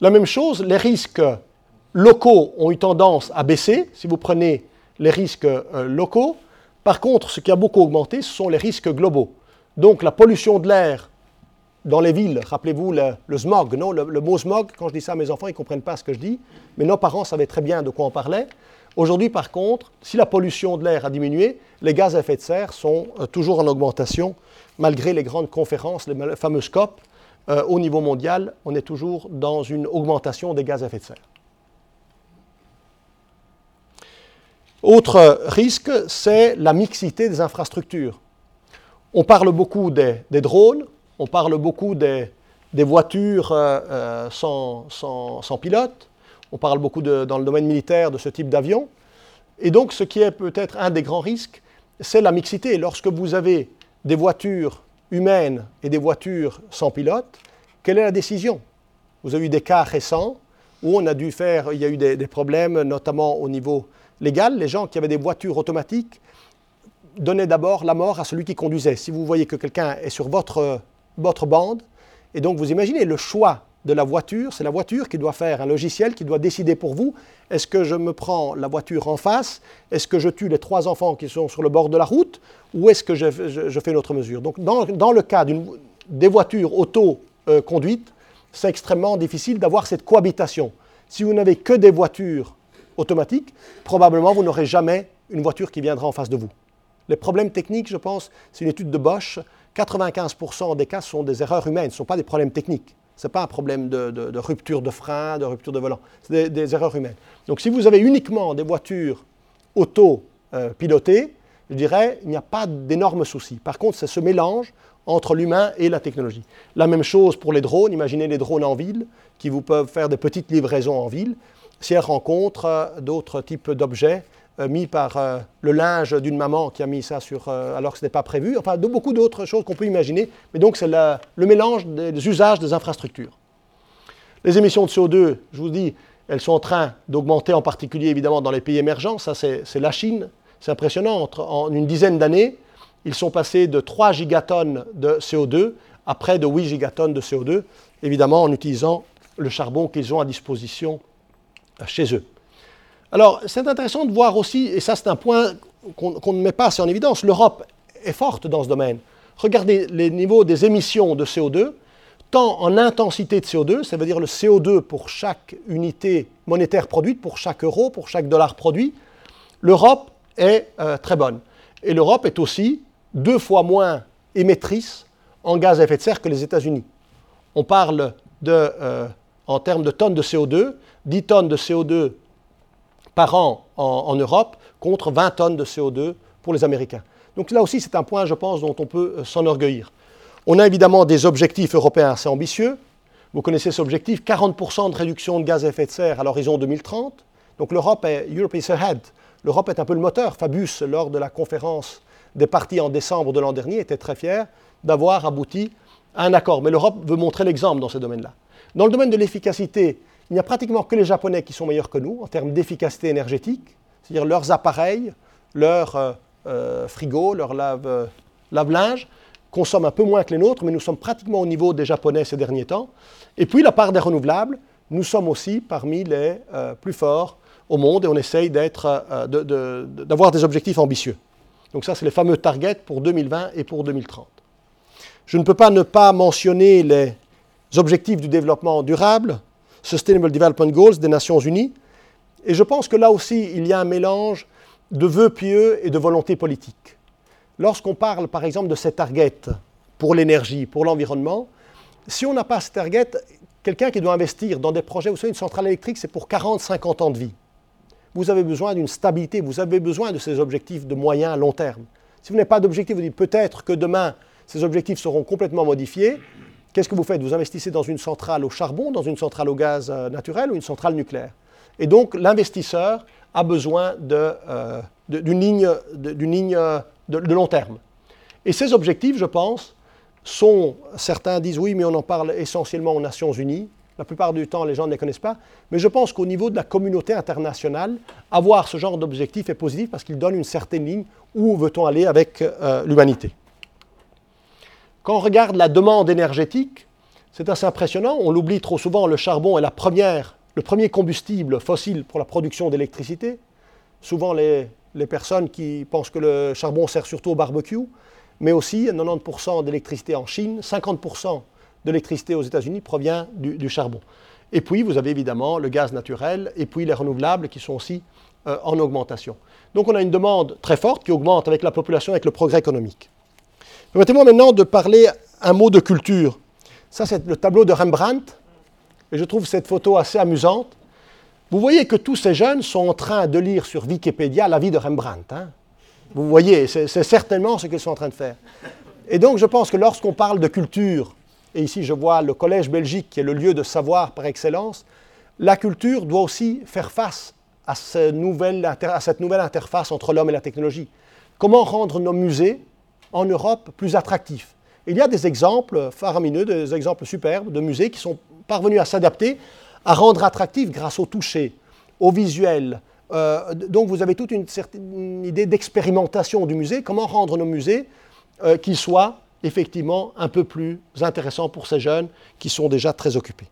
La même chose, les risques locaux ont eu tendance à baisser, si vous prenez les risques euh, locaux. Par contre, ce qui a beaucoup augmenté, ce sont les risques globaux. Donc la pollution de l'air dans les villes, rappelez-vous le, smog, non? Le, mot smog, quand je dis ça à mes enfants, ils ne comprennent pas ce que je dis, mais nos parents savaient très bien de quoi on parlait. Aujourd'hui, par contre, si la pollution de l'air a diminué, les gaz à effet de serre sont euh, toujours en augmentation, malgré les grandes conférences, les fameux COP. Euh, au niveau mondial, on est toujours dans une augmentation des gaz à effet de serre. Autre risque, c'est la mixité des infrastructures. On parle beaucoup des, drones, on parle beaucoup des, voitures euh, euh, sans, pilote, on parle beaucoup dans le domaine militaire de ce type d'avion. Et donc, ce qui est peut-être un des grands risques, c'est la mixité. Lorsque vous avez des voitures humaines et des voitures sans pilote, quelle est la décision? Vous avez eu des cas récents où on a dû faire, il y a eu des problèmes, notamment au niveau légal. Les gens qui avaient des voitures automatiques donnez d'abord la mort à celui qui conduisait. Si vous voyez que quelqu'un est sur votre, votre bande, et donc vous imaginez le choix de la voiture, c'est la voiture qui doit faire un logiciel qui doit décider pour vous, est-ce que je me prends la voiture en face, est-ce que je tue les trois enfants qui sont sur le bord de la route, ou est-ce que je, fais une autre mesure Donc dans, le cas des voitures auto-conduites, c'est extrêmement difficile d'avoir cette cohabitation. Si vous n'avez que des voitures automatiques, probablement vous n'aurez jamais une voiture qui viendra en face de vous. Les problèmes techniques, je pense, c'est une étude de Bosch, 95% des cas sont des erreurs humaines, ce ne sont pas des problèmes techniques. Ce n'est pas un problème de, rupture de frein, de rupture de volant, c'est des, erreurs humaines. Donc si vous avez uniquement des voitures auto-pilotées, euh, je dirais, il n'y a pas d'énormes soucis. Par contre, c'est ce mélange entre l'humain et la technologie. La même chose pour les drones. Imaginez les drones en ville qui vous peuvent faire des petites livraisons en ville. Si elles rencontrent euh, d'autres types d'objets mis par euh, le linge d'une maman qui a mis ça sur, alors que ce n'est pas prévu, enfin de, beaucoup d'autres choses qu'on peut imaginer. Mais donc c'est le mélange des, usages des infrastructures. Les émissions de CO2, je vous dis, elles sont en train d'augmenter, en particulier évidemment dans les pays émergents. Ça, c'est la Chine. C'est impressionnant. en une dizaine d'années, ils sont passés de 3 gigatonnes de CO2 à près de 8 gigatonnes de CO2, évidemment en utilisant le charbon qu'ils ont à disposition euh, chez eux. Alors, c'est intéressant de voir aussi, et ça c'est un point qu'on ne met pas assez en évidence, l'Europe est forte dans ce domaine. Regardez les niveaux des émissions de CO2, tant en intensité de CO2, ça veut dire le CO2 pour chaque unité monétaire produite, pour chaque euro, pour chaque dollar produit, l'Europe est euh, très bonne. Et l'Europe est aussi deux fois moins émettrice en gaz à effet de serre que les États-Unis. On parle de, euh, en termes de tonnes de CO2, 10 tonnes de CO2 par an en, Europe contre 20 tonnes de CO2 pour les Américains. Donc là aussi, c'est un point, je pense, dont on peut euh, s'enorgueillir. On a évidemment des objectifs européens assez ambitieux. Vous connaissez cet objectif, 40% de réduction de gaz à effet de serre à l'horizon 2030. Donc l'Europe est. L'Europe est un peu le moteur. Fabius, lors de la conférence des partis en décembre de l'an dernier étaient très fiers d'avoir abouti à un accord. Mais l'Europe veut montrer l'exemple dans ce domaine-là. Dans le domaine de l'efficacité, il n'y a pratiquement que les Japonais qui sont meilleurs que nous en termes d'efficacité énergétique, c'est-à-dire leurs appareils, leurs euh, euh, frigos, leurs lave, euh, lave-linge consomment un peu moins que les nôtres, mais nous sommes pratiquement au niveau des Japonais ces derniers temps. Et puis la part des renouvelables, nous sommes aussi parmi les plus forts au monde et on essaye d'avoir des objectifs ambitieux. Donc ça, c'est les fameux targets pour 2020 et pour 2030. Je ne peux pas ne pas mentionner les objectifs du développement durable, Sustainable Development Goals des Nations Unies. Et je pense que là aussi, il y a un mélange de vœux pieux et de volonté politique. Lorsqu'on parle, par exemple, de ces targets pour l'énergie, pour l'environnement, si on n'a pas ces targets, quelqu'un qui doit investir dans des projets, vous savez, une centrale électrique, c'est pour 40-50 ans de vie vous avez besoin d'une stabilité, vous avez besoin de ces objectifs de moyen à long terme. Si vous n'avez pas d'objectif, vous dites peut-être que demain, ces objectifs seront complètement modifiés. Qu'est-ce que vous faites? Vous investissez dans une centrale au charbon, dans une centrale au gaz euh, naturel ou une centrale nucléaire? Et donc, l'investisseur a besoin euh, d'une ligne, ligne euh, de, de long terme. Et ces objectifs, je pense, sont, certains disent oui, mais on en parle essentiellement aux Nations Unies. La plupart du temps, les gens ne les connaissent pas. Mais je pense qu'au niveau de la communauté internationale, avoir ce genre d'objectif est positif parce qu'il donne une certaine ligne où veut-on aller avec l'humanité. Quand on regarde la demande énergétique, c'est assez impressionnant. On l'oublie trop souvent, le charbon est le premier combustible fossile pour la production d'électricité. Souvent, les, personnes qui pensent que le charbon sert surtout au barbecue, mais aussi 90% d'électricité en Chine, 50% de l'électricité aux États-Unis provient du, charbon. Et puis, vous avez évidemment le gaz naturel et puis les renouvelables qui sont aussi euh, en augmentation. Donc, on a une demande très forte qui augmente avec la population, avec le progrès économique. Permettez-moi maintenant de parler un mot de culture. Ça, c'est le tableau de Rembrandt. Et je trouve cette photo assez amusante. Vous voyez que tous ces jeunes sont en train de lire sur Wikipédia la vie de Rembrandt. Hein. Vous voyez, c'est certainement ce qu'ils sont en train de faire. Et donc, je pense que lorsqu'on parle de culture et ici je vois le Collège Belgique qui est le lieu de savoir par excellence, la culture doit aussi faire face à, cette nouvelle interface entre l'homme et la technologie. Comment rendre nos musées en Europe plus attractifs Il y a des exemples faramineux, des exemples superbes de musées qui sont parvenus à s'adapter, à rendre attractifs grâce au toucher, au visuel. Euh, donc vous avez toute une, certaine idée d'expérimentation du musée, comment rendre nos musées euh, qu'ils soient effectivement un peu plus intéressant pour ces jeunes qui sont déjà très occupés.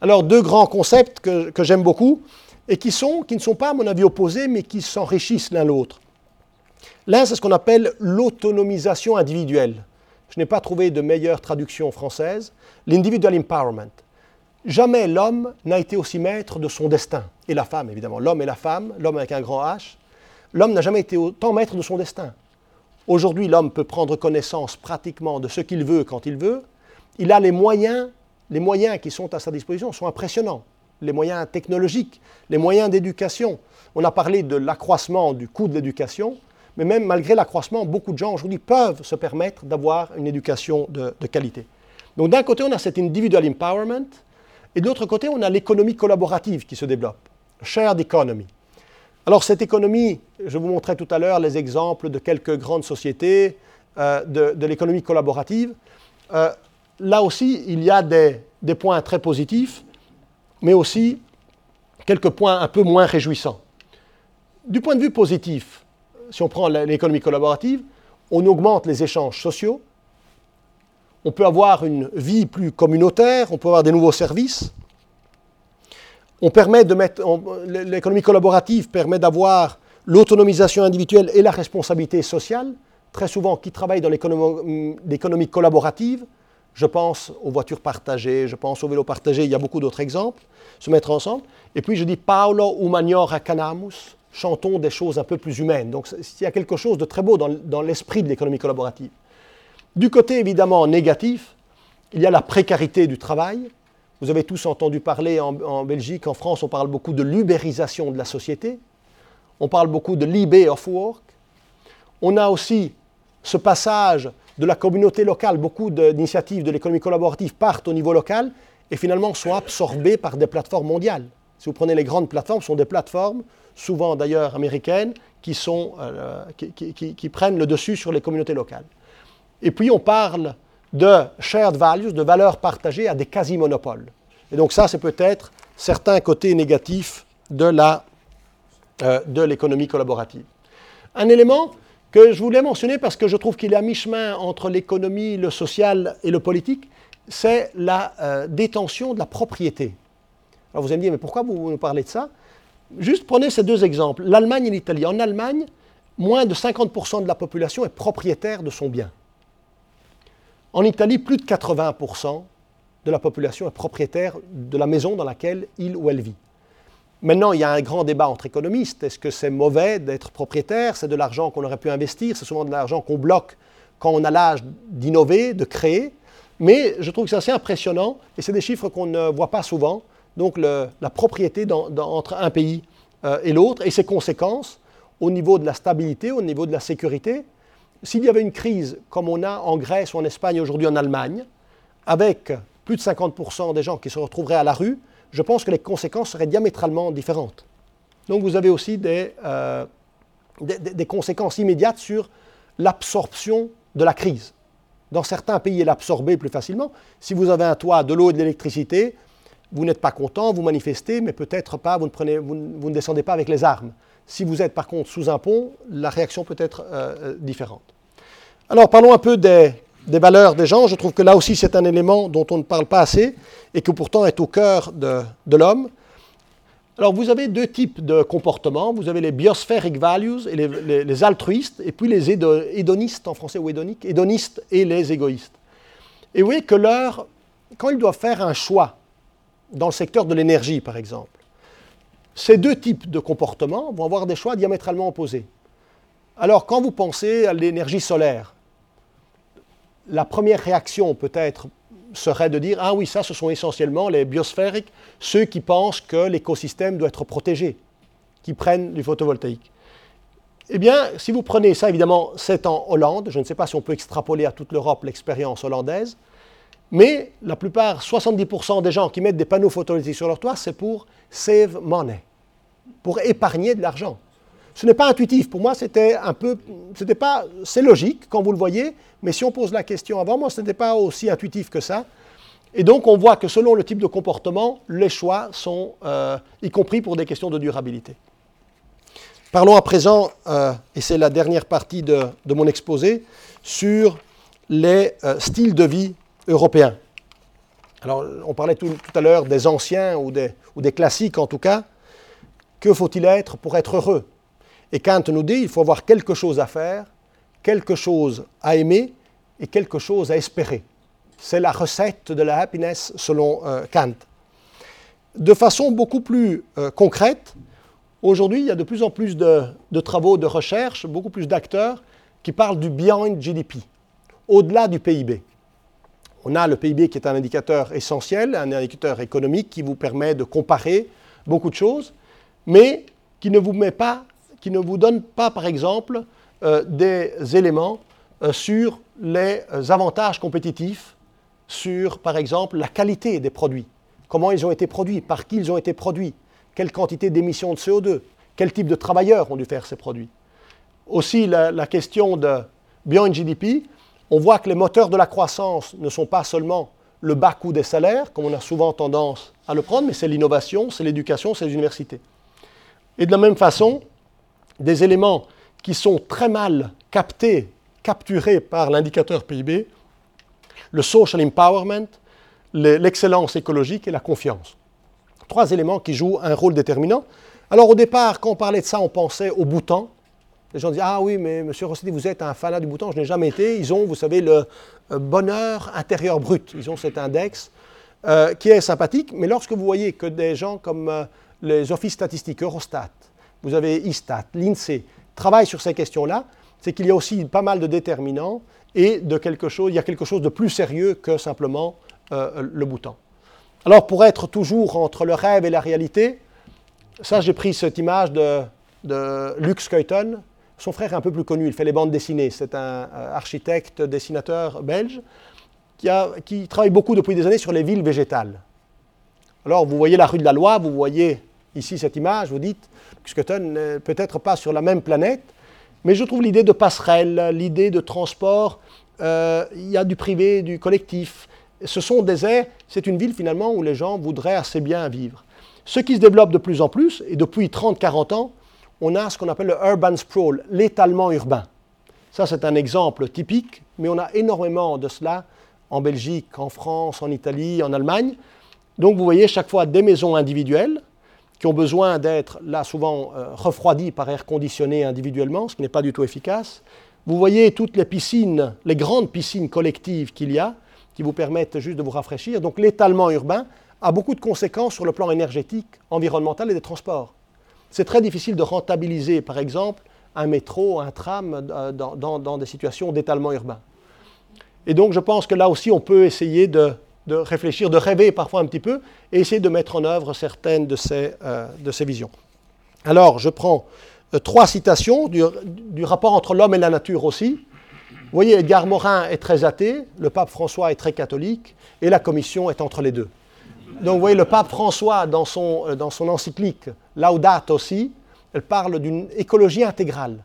Alors, deux grands concepts que, j'aime beaucoup et qui ne sont pas, à mon avis, opposés, mais qui s'enrichissent l'un l'autre. L'un, c'est ce qu'on appelle l'autonomisation individuelle. Je n'ai pas trouvé de meilleure traduction française. L'individual empowerment. Jamais l'homme n'a été aussi maître de son destin. Et la femme, évidemment. L'homme et la femme, l'homme avec un grand H. L'homme n'a jamais été autant maître de son destin. Aujourd'hui, l'homme peut prendre connaissance pratiquement de ce qu'il veut quand il veut. Il a les moyens, les moyens qui sont à sa disposition sont impressionnants. Les moyens technologiques, les moyens d'éducation. On a parlé de l'accroissement du coût de l'éducation, mais même malgré l'accroissement, beaucoup de gens aujourd'hui peuvent se permettre d'avoir une éducation de, qualité. Donc d'un côté, on a cet individual empowerment, et de l'autre côté, on a l'économie collaborative qui se développe, shared economy. Alors cette économie, je vous montrais tout à l'heure les exemples de quelques grandes sociétés euh, de, l'économie collaborative. Euh, là aussi, il y a des, points très positifs, mais aussi quelques points un peu moins réjouissants. Du point de vue positif, si on prend l'économie collaborative, on augmente les échanges sociaux, on peut avoir une vie plus communautaire, on peut avoir des nouveaux services, on permet de mettre, l'économie collaborative permet d'avoir l'autonomisation individuelle et la responsabilité sociale. Très souvent, qui travaille dans l'économie collaborative, je pense aux voitures partagées, je pense aux vélos partagés, il y a beaucoup d'autres exemples, se mettre ensemble. Et puis je dis Paolo humaniora canamus, chantons des choses un peu plus humaines. Donc il y a quelque chose de très beau dans, l'esprit de l'économie collaborative. Du côté évidemment négatif, il y a la précarité du travail, vous avez tous entendu parler en, Belgique, en France, on parle beaucoup de l'ubérisation de la société. On parle beaucoup de libé of work. On a aussi ce passage de la communauté locale. Beaucoup d'initiatives de l'économie collaborative partent au niveau local et finalement sont absorbées par des plateformes mondiales. Si vous prenez les grandes plateformes, ce sont des plateformes, souvent d'ailleurs américaines, euh, qui prennent le dessus sur les communautés locales. Et puis on parle de shared values, de valeurs partagées à des quasi-monopoles. Et donc ça, c'est peut-être certains côtés négatifs de, euh, l'économie collaborative. Un élément que je voulais mentionner parce que je trouve qu'il est à mi-chemin entre l'économie, le social et le politique, c'est la euh, détention de la propriété. Alors vous allez me dire, mais pourquoi vous nous parlez de ça? Juste prenez ces deux exemples, l'Allemagne et l'Italie. En Allemagne, moins de 50% de la population est propriétaire de son bien. En Italie, plus de 80% de la population est propriétaire de la maison dans laquelle il ou elle vit. Maintenant, il y a un grand débat entre économistes. Est-ce que c'est mauvais d'être propriétaire? C'est de l'argent qu'on aurait pu investir, c'est souvent de l'argent qu'on bloque quand on a l'âge d'innover, de créer. Mais je trouve que c'est assez impressionnant et c'est des chiffres qu'on ne voit pas souvent. Donc la propriété entre un pays euh, et l'autre et ses conséquences au niveau de la stabilité, au niveau de la sécurité, s'il y avait une crise comme on a en Grèce ou en Espagne aujourd'hui en Allemagne, avec plus de 50% des gens qui se retrouveraient à la rue, je pense que les conséquences seraient diamétralement différentes. Donc vous avez aussi des, euh, des, conséquences immédiates sur l'absorption de la crise. Dans certains pays, elle est absorbée plus facilement. Si vous avez un toit, de l'eau et de l'électricité, vous n'êtes pas content, vous manifestez, mais peut-être pas, vous ne, prenez, vous descendez pas avec les armes. Si vous êtes par contre sous un pont, la réaction peut être euh, euh, différente. Alors parlons un peu des, valeurs des gens. Je trouve que là aussi c'est un élément dont on ne parle pas assez et qui pourtant est au cœur de, l'homme. Alors vous avez deux types de comportements. Vous avez les biospheric values et les, altruistes, et puis les hédonistes en français ou hédoniques, hédonistes et les égoïstes. Et vous voyez que leur, quand ils doivent faire un choix dans le secteur de l'énergie par exemple, ces deux types de comportements vont avoir des choix diamétralement opposés. Alors, quand vous pensez à l'énergie solaire, la première réaction peut-être serait de dire Ah oui, ça, ce sont essentiellement les biosphériques, ceux qui pensent que l'écosystème doit être protégé, qui prennent du photovoltaïque. Eh bien, si vous prenez ça, évidemment, c'est en Hollande. Je ne sais pas si on peut extrapoler à toute l'Europe l'expérience hollandaise. Mais la plupart, 70% des gens qui mettent des panneaux photovoltaïques sur leur toit, c'est pour save money pour épargner de l'argent. Ce n'est pas intuitif. Pour moi, c'était un peu. C'était pas. C'est logique quand vous le voyez, mais si on pose la question avant, moi, ce n'était pas aussi intuitif que ça. Et donc, on voit que selon le type de comportement, les choix sont, euh, y compris pour des questions de durabilité. Parlons à présent, euh, et c'est la dernière partie de, mon exposé, sur les euh, styles de vie européens. Alors, on parlait tout, à l'heure des anciens ou des, ou des classiques en tout cas. Que faut-il être pour être heureux? Et Kant nous dit il faut avoir quelque chose à faire, quelque chose à aimer et quelque chose à espérer. C'est la recette de la happiness selon euh, Kant. De façon beaucoup plus euh, concrète, aujourd'hui, il y a de plus en plus de, de travaux de recherche, beaucoup plus d'acteurs qui parlent du beyond GDP, au-delà du PIB. On a le PIB qui est un indicateur essentiel, un indicateur économique qui vous permet de comparer beaucoup de choses, mais qui ne vous, met pas, qui ne vous donne pas, par exemple, euh, des éléments euh, sur les avantages compétitifs, sur, par exemple, la qualité des produits, comment ils ont été produits, par qui ils ont été produits, quelle quantité d'émissions de CO2, quel type de travailleurs ont dû faire ces produits. Aussi, la, question de Beyond GDP, on voit que les moteurs de la croissance ne sont pas seulement le bas coût des salaires, comme on a souvent tendance à le prendre, mais c'est l'innovation, c'est l'éducation, c'est les universités. Et de la même façon, des éléments qui sont très mal captés, capturés par l'indicateur PIB, le social empowerment, l'excellence écologique et la confiance. Trois éléments qui jouent un rôle déterminant. Alors au départ, quand on parlait de ça, on pensait au bouton, les gens disent Ah oui, mais monsieur Rossetti, vous êtes un fanat du bouton, je n'ai jamais été. Ils ont, vous savez, le euh, bonheur intérieur brut. Ils ont cet index euh, qui est sympathique. Mais lorsque vous voyez que des gens comme euh, les offices statistiques Eurostat, vous avez ISTAT, l'INSEE, travaillent sur ces questions-là, c'est qu'il y a aussi pas mal de déterminants et de quelque chose, il y a quelque chose de plus sérieux que simplement le bouton. Alors, pour être toujours entre le rêve et la réalité, ça, j'ai pris cette image de, de Kuyten, son frère est un peu plus connu, il fait les bandes dessinées. C'est un euh, architecte, dessinateur belge qui, travaille beaucoup depuis des années sur les villes végétales. Alors, vous voyez la rue de la Loi, vous voyez ici cette image, vous dites, Skeleton n'est peut-être pas sur la même planète, mais je trouve l'idée de passerelle, l'idée de transport, euh, il y a du privé, du collectif. Ce sont des airs, c'est une ville finalement où les gens voudraient assez bien vivre. Ce qui se développe de plus en plus, et depuis 30-40 ans, on a ce qu'on appelle le urban sprawl, l'étalement urbain. Ça, c'est un exemple typique, mais on a énormément de cela en Belgique, en France, en Italie, en Allemagne. Donc, vous voyez chaque fois des maisons individuelles qui ont besoin d'être, là, souvent euh, refroidies par air conditionné individuellement, ce qui n'est pas du tout efficace. Vous voyez toutes les piscines, les grandes piscines collectives qu'il y a, qui vous permettent juste de vous rafraîchir. Donc, l'étalement urbain a beaucoup de conséquences sur le plan énergétique, environnemental et des transports. C'est très difficile de rentabiliser, par exemple, un métro, un tram euh, dans, des situations d'étalement urbain. Et donc je pense que là aussi, on peut essayer de, réfléchir, de rêver parfois un petit peu, et essayer de mettre en œuvre certaines de ces, euh, visions. Alors, je prends euh, trois citations du, du rapport entre l'homme et la nature aussi. Vous voyez, Edgar Morin est très athée, le pape François est très catholique, et la commission est entre les deux. Donc vous voyez, le pape François, dans son, dans son encyclique Laudate aussi, elle parle d'une écologie intégrale,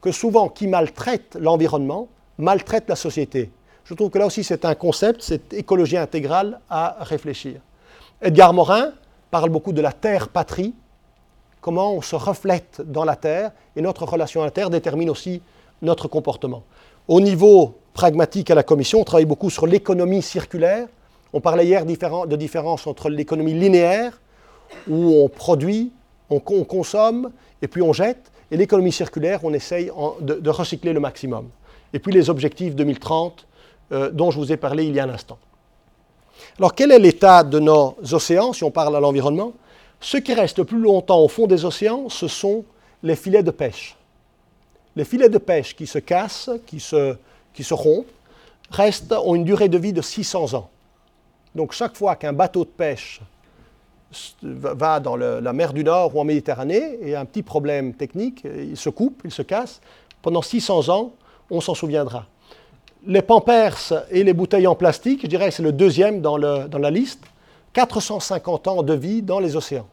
que souvent qui maltraite l'environnement, maltraite la société. Je trouve que là aussi c'est un concept, cette écologie intégrale à réfléchir. Edgar Morin parle beaucoup de la terre-patrie, comment on se reflète dans la terre, et notre relation à la terre détermine aussi notre comportement. Au niveau pragmatique à la Commission, on travaille beaucoup sur l'économie circulaire. On parlait hier de différence entre l'économie linéaire, où on produit, on, consomme et puis on jette. Et l'économie circulaire, on essaye de, recycler le maximum. Et puis les objectifs 2030 euh, dont je vous ai parlé il y a un instant. Alors quel est l'état de nos océans si on parle à l'environnement? Ce qui reste le plus longtemps au fond des océans, ce sont les filets de pêche. Les filets de pêche qui se cassent, qui se, qui se rompent, restent, ont une durée de vie de 600 ans. Donc chaque fois qu'un bateau de pêche va dans la mer du Nord ou en Méditerranée et a un petit problème technique, il se coupe, il se casse, pendant 600 ans, on s'en souviendra. Les pampers et les bouteilles en plastique, je dirais que c'est le deuxième dans, la liste, 450 ans de vie dans les océans.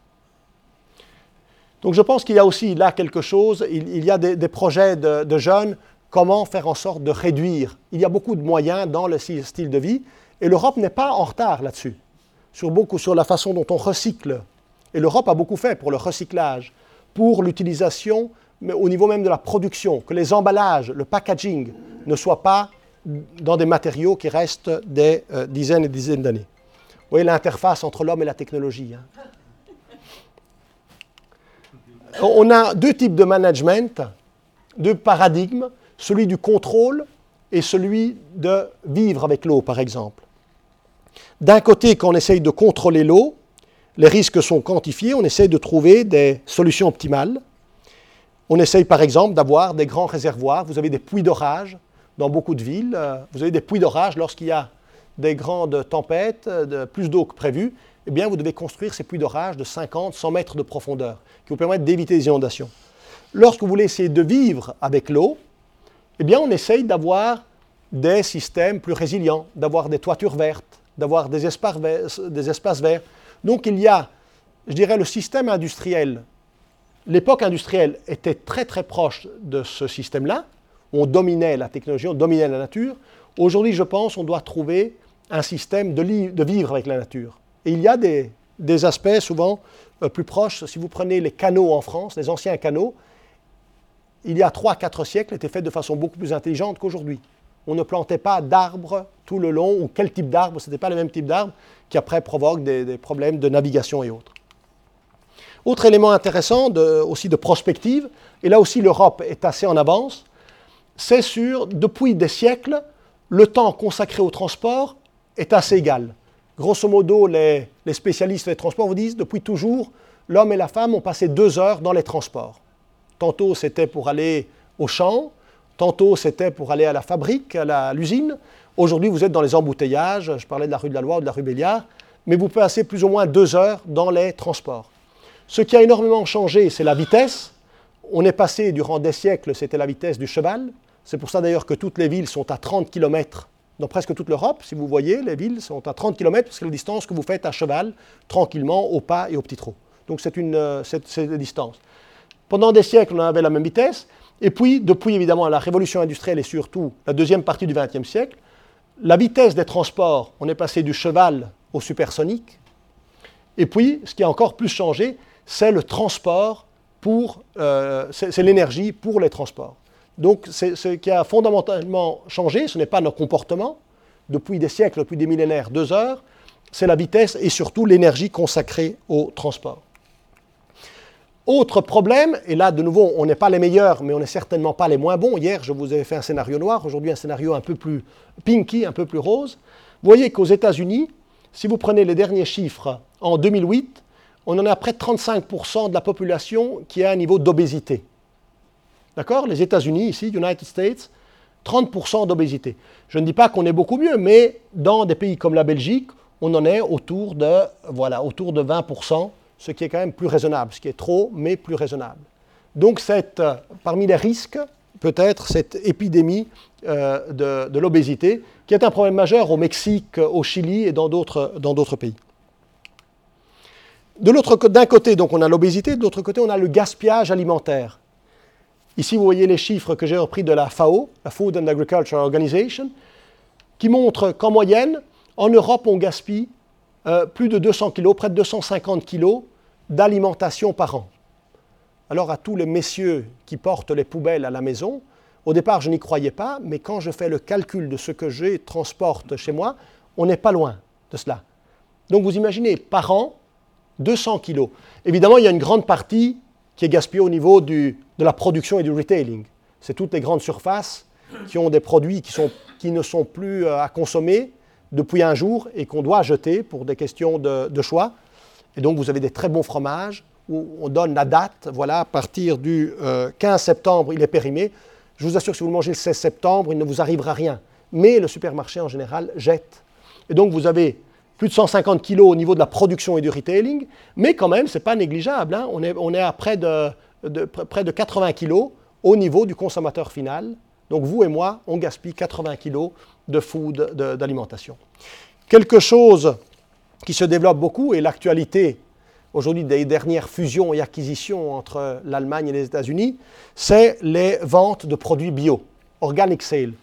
Donc je pense qu'il y a aussi là quelque chose, il, y a des, projets de, jeunes, comment faire en sorte de réduire. Il y a beaucoup de moyens dans le style de vie, et l'Europe n'est pas en retard là-dessus sur, beaucoup, sur la façon dont on recycle. Et l'Europe a beaucoup fait pour le recyclage, pour l'utilisation, mais au niveau même de la production, que les emballages, le packaging ne soient pas dans des matériaux qui restent des euh, dizaines et dizaines d'années. voyez l'interface entre l'homme et la technologie. Hein. On a deux types de management, deux paradigmes, celui du contrôle et celui de vivre avec l'eau, par exemple. D'un côté, quand on essaye de contrôler l'eau, les risques sont quantifiés, on essaye de trouver des solutions optimales. On essaye par exemple d'avoir des grands réservoirs. Vous avez des puits d'orage dans beaucoup de villes. Vous avez des puits d'orage lorsqu'il y a des grandes tempêtes, plus d'eau que prévu. Eh bien, vous devez construire ces puits d'orage de 50, 100 mètres de profondeur qui vous permettent d'éviter les inondations. Lorsque vous voulez essayer de vivre avec l'eau, eh bien, on essaye d'avoir des systèmes plus résilients, d'avoir des toitures vertes, d'avoir des espaces des espaces verts. Donc, il y a, je dirais, le système industriel l'époque industrielle était très très proche de ce système-là. On dominait la technologie, on dominait la nature. Aujourd'hui, je pense, on doit trouver un système de, vivre avec la nature. Et il y a des, aspects souvent euh, plus proches. Si vous prenez les canaux en France, les anciens canaux, il y a 3-4 siècles, étaient faits de façon beaucoup plus intelligente qu'aujourd'hui. On ne plantait pas d'arbres tout le long, ou quel type d'arbres, ce n'était pas le même type d'arbres qui après provoquent des problèmes de navigation et autres. Autre élément intéressant aussi de prospective, et là aussi l'Europe est assez en avance, c'est sur, depuis des siècles, le temps consacré au transport est assez égal. Grosso modo, les, les spécialistes des transports vous disent, depuis toujours, l'homme et la femme ont passé deux heures dans les transports. Tantôt c'était pour aller au champ, tantôt c'était pour aller à la fabrique, à l'usine. Aujourd'hui, vous êtes dans les embouteillages, je parlais de la rue de la Loire ou de la rue Béliard, mais vous passez plus ou moins deux heures dans les transports. Ce qui a énormément changé, c'est la vitesse. On est passé, durant des siècles, c'était la vitesse du cheval. C'est pour ça d'ailleurs que toutes les villes sont à 30 km dans presque toute l'Europe. Si vous voyez, les villes sont à 30 km, parce que la distance que vous faites à cheval, tranquillement, au pas et au petit trot. Donc c'est une euh, distance. Pendant des siècles, on avait la même vitesse. Et puis, depuis évidemment la révolution industrielle et surtout la deuxième partie du XXe siècle, la vitesse des transports, on est passé du cheval au supersonique. Et puis, ce qui a encore plus changé, c'est le transport pour, euh, c'est l'énergie pour les transports. Donc ce qui a fondamentalement changé, ce n'est pas nos comportements, depuis des siècles, depuis des millénaires, deux heures, c'est la vitesse et surtout l'énergie consacrée au transport. Autre problème, et là de nouveau on n'est pas les meilleurs, mais on n'est certainement pas les moins bons. Hier je vous avais fait un scénario noir, aujourd'hui un scénario un peu plus pinky, un peu plus rose. Vous voyez qu'aux États-Unis, si vous prenez les derniers chiffres en 2008, on en a près de 35% de la population qui a un niveau d'obésité. D'accord? Les États-Unis, ici, United States, 30% d'obésité. Je ne dis pas qu'on est beaucoup mieux, mais dans des pays comme la Belgique, on en est autour de, voilà, autour de 20%, ce qui est quand même plus raisonnable, ce qui est trop, mais plus raisonnable. Donc, cette, parmi les risques, peut-être cette épidémie euh, de, l'obésité, qui est un problème majeur au Mexique, au Chili et dans d'autres pays d'un côté, donc, on a l'obésité, de l'autre côté, on a le gaspillage alimentaire. Ici, vous voyez les chiffres que j'ai repris de la FAO, la Food and Agriculture Organization, qui montrent qu'en moyenne, en Europe, on gaspille euh, plus de 200 kg, près de 250 kg d'alimentation par an. Alors à tous les messieurs qui portent les poubelles à la maison, au départ, je n'y croyais pas, mais quand je fais le calcul de ce que je transporte chez moi, on n'est pas loin de cela. Donc vous imaginez, par an, 200 kilos. Évidemment, il y a une grande partie qui est gaspillée au niveau de la production et du retailing. C'est toutes les grandes surfaces qui ont des produits qui, ne sont plus euh, à consommer depuis un jour et qu'on doit jeter pour des questions de, choix. Et donc, vous avez des très bons fromages où on donne la date. Voilà, à partir du 15 euh, septembre, il est périmé. Je vous assure si vous le mangez le 16 septembre, il ne vous arrivera rien. Mais le supermarché, en général, jette. Et donc, vous avez plus de 150 kg au niveau de la production et du retailing, mais quand même, ce n'est pas négligeable. Hein. On, est, on, est, à près de, près de 80 kg au niveau du consommateur final. Donc vous et moi, on gaspille 80 kg de food, d'alimentation. Quelque chose qui se développe beaucoup, et l'actualité aujourd'hui des dernières fusions et acquisitions entre l'Allemagne et les États-Unis, c'est les ventes de produits bio, organic sale.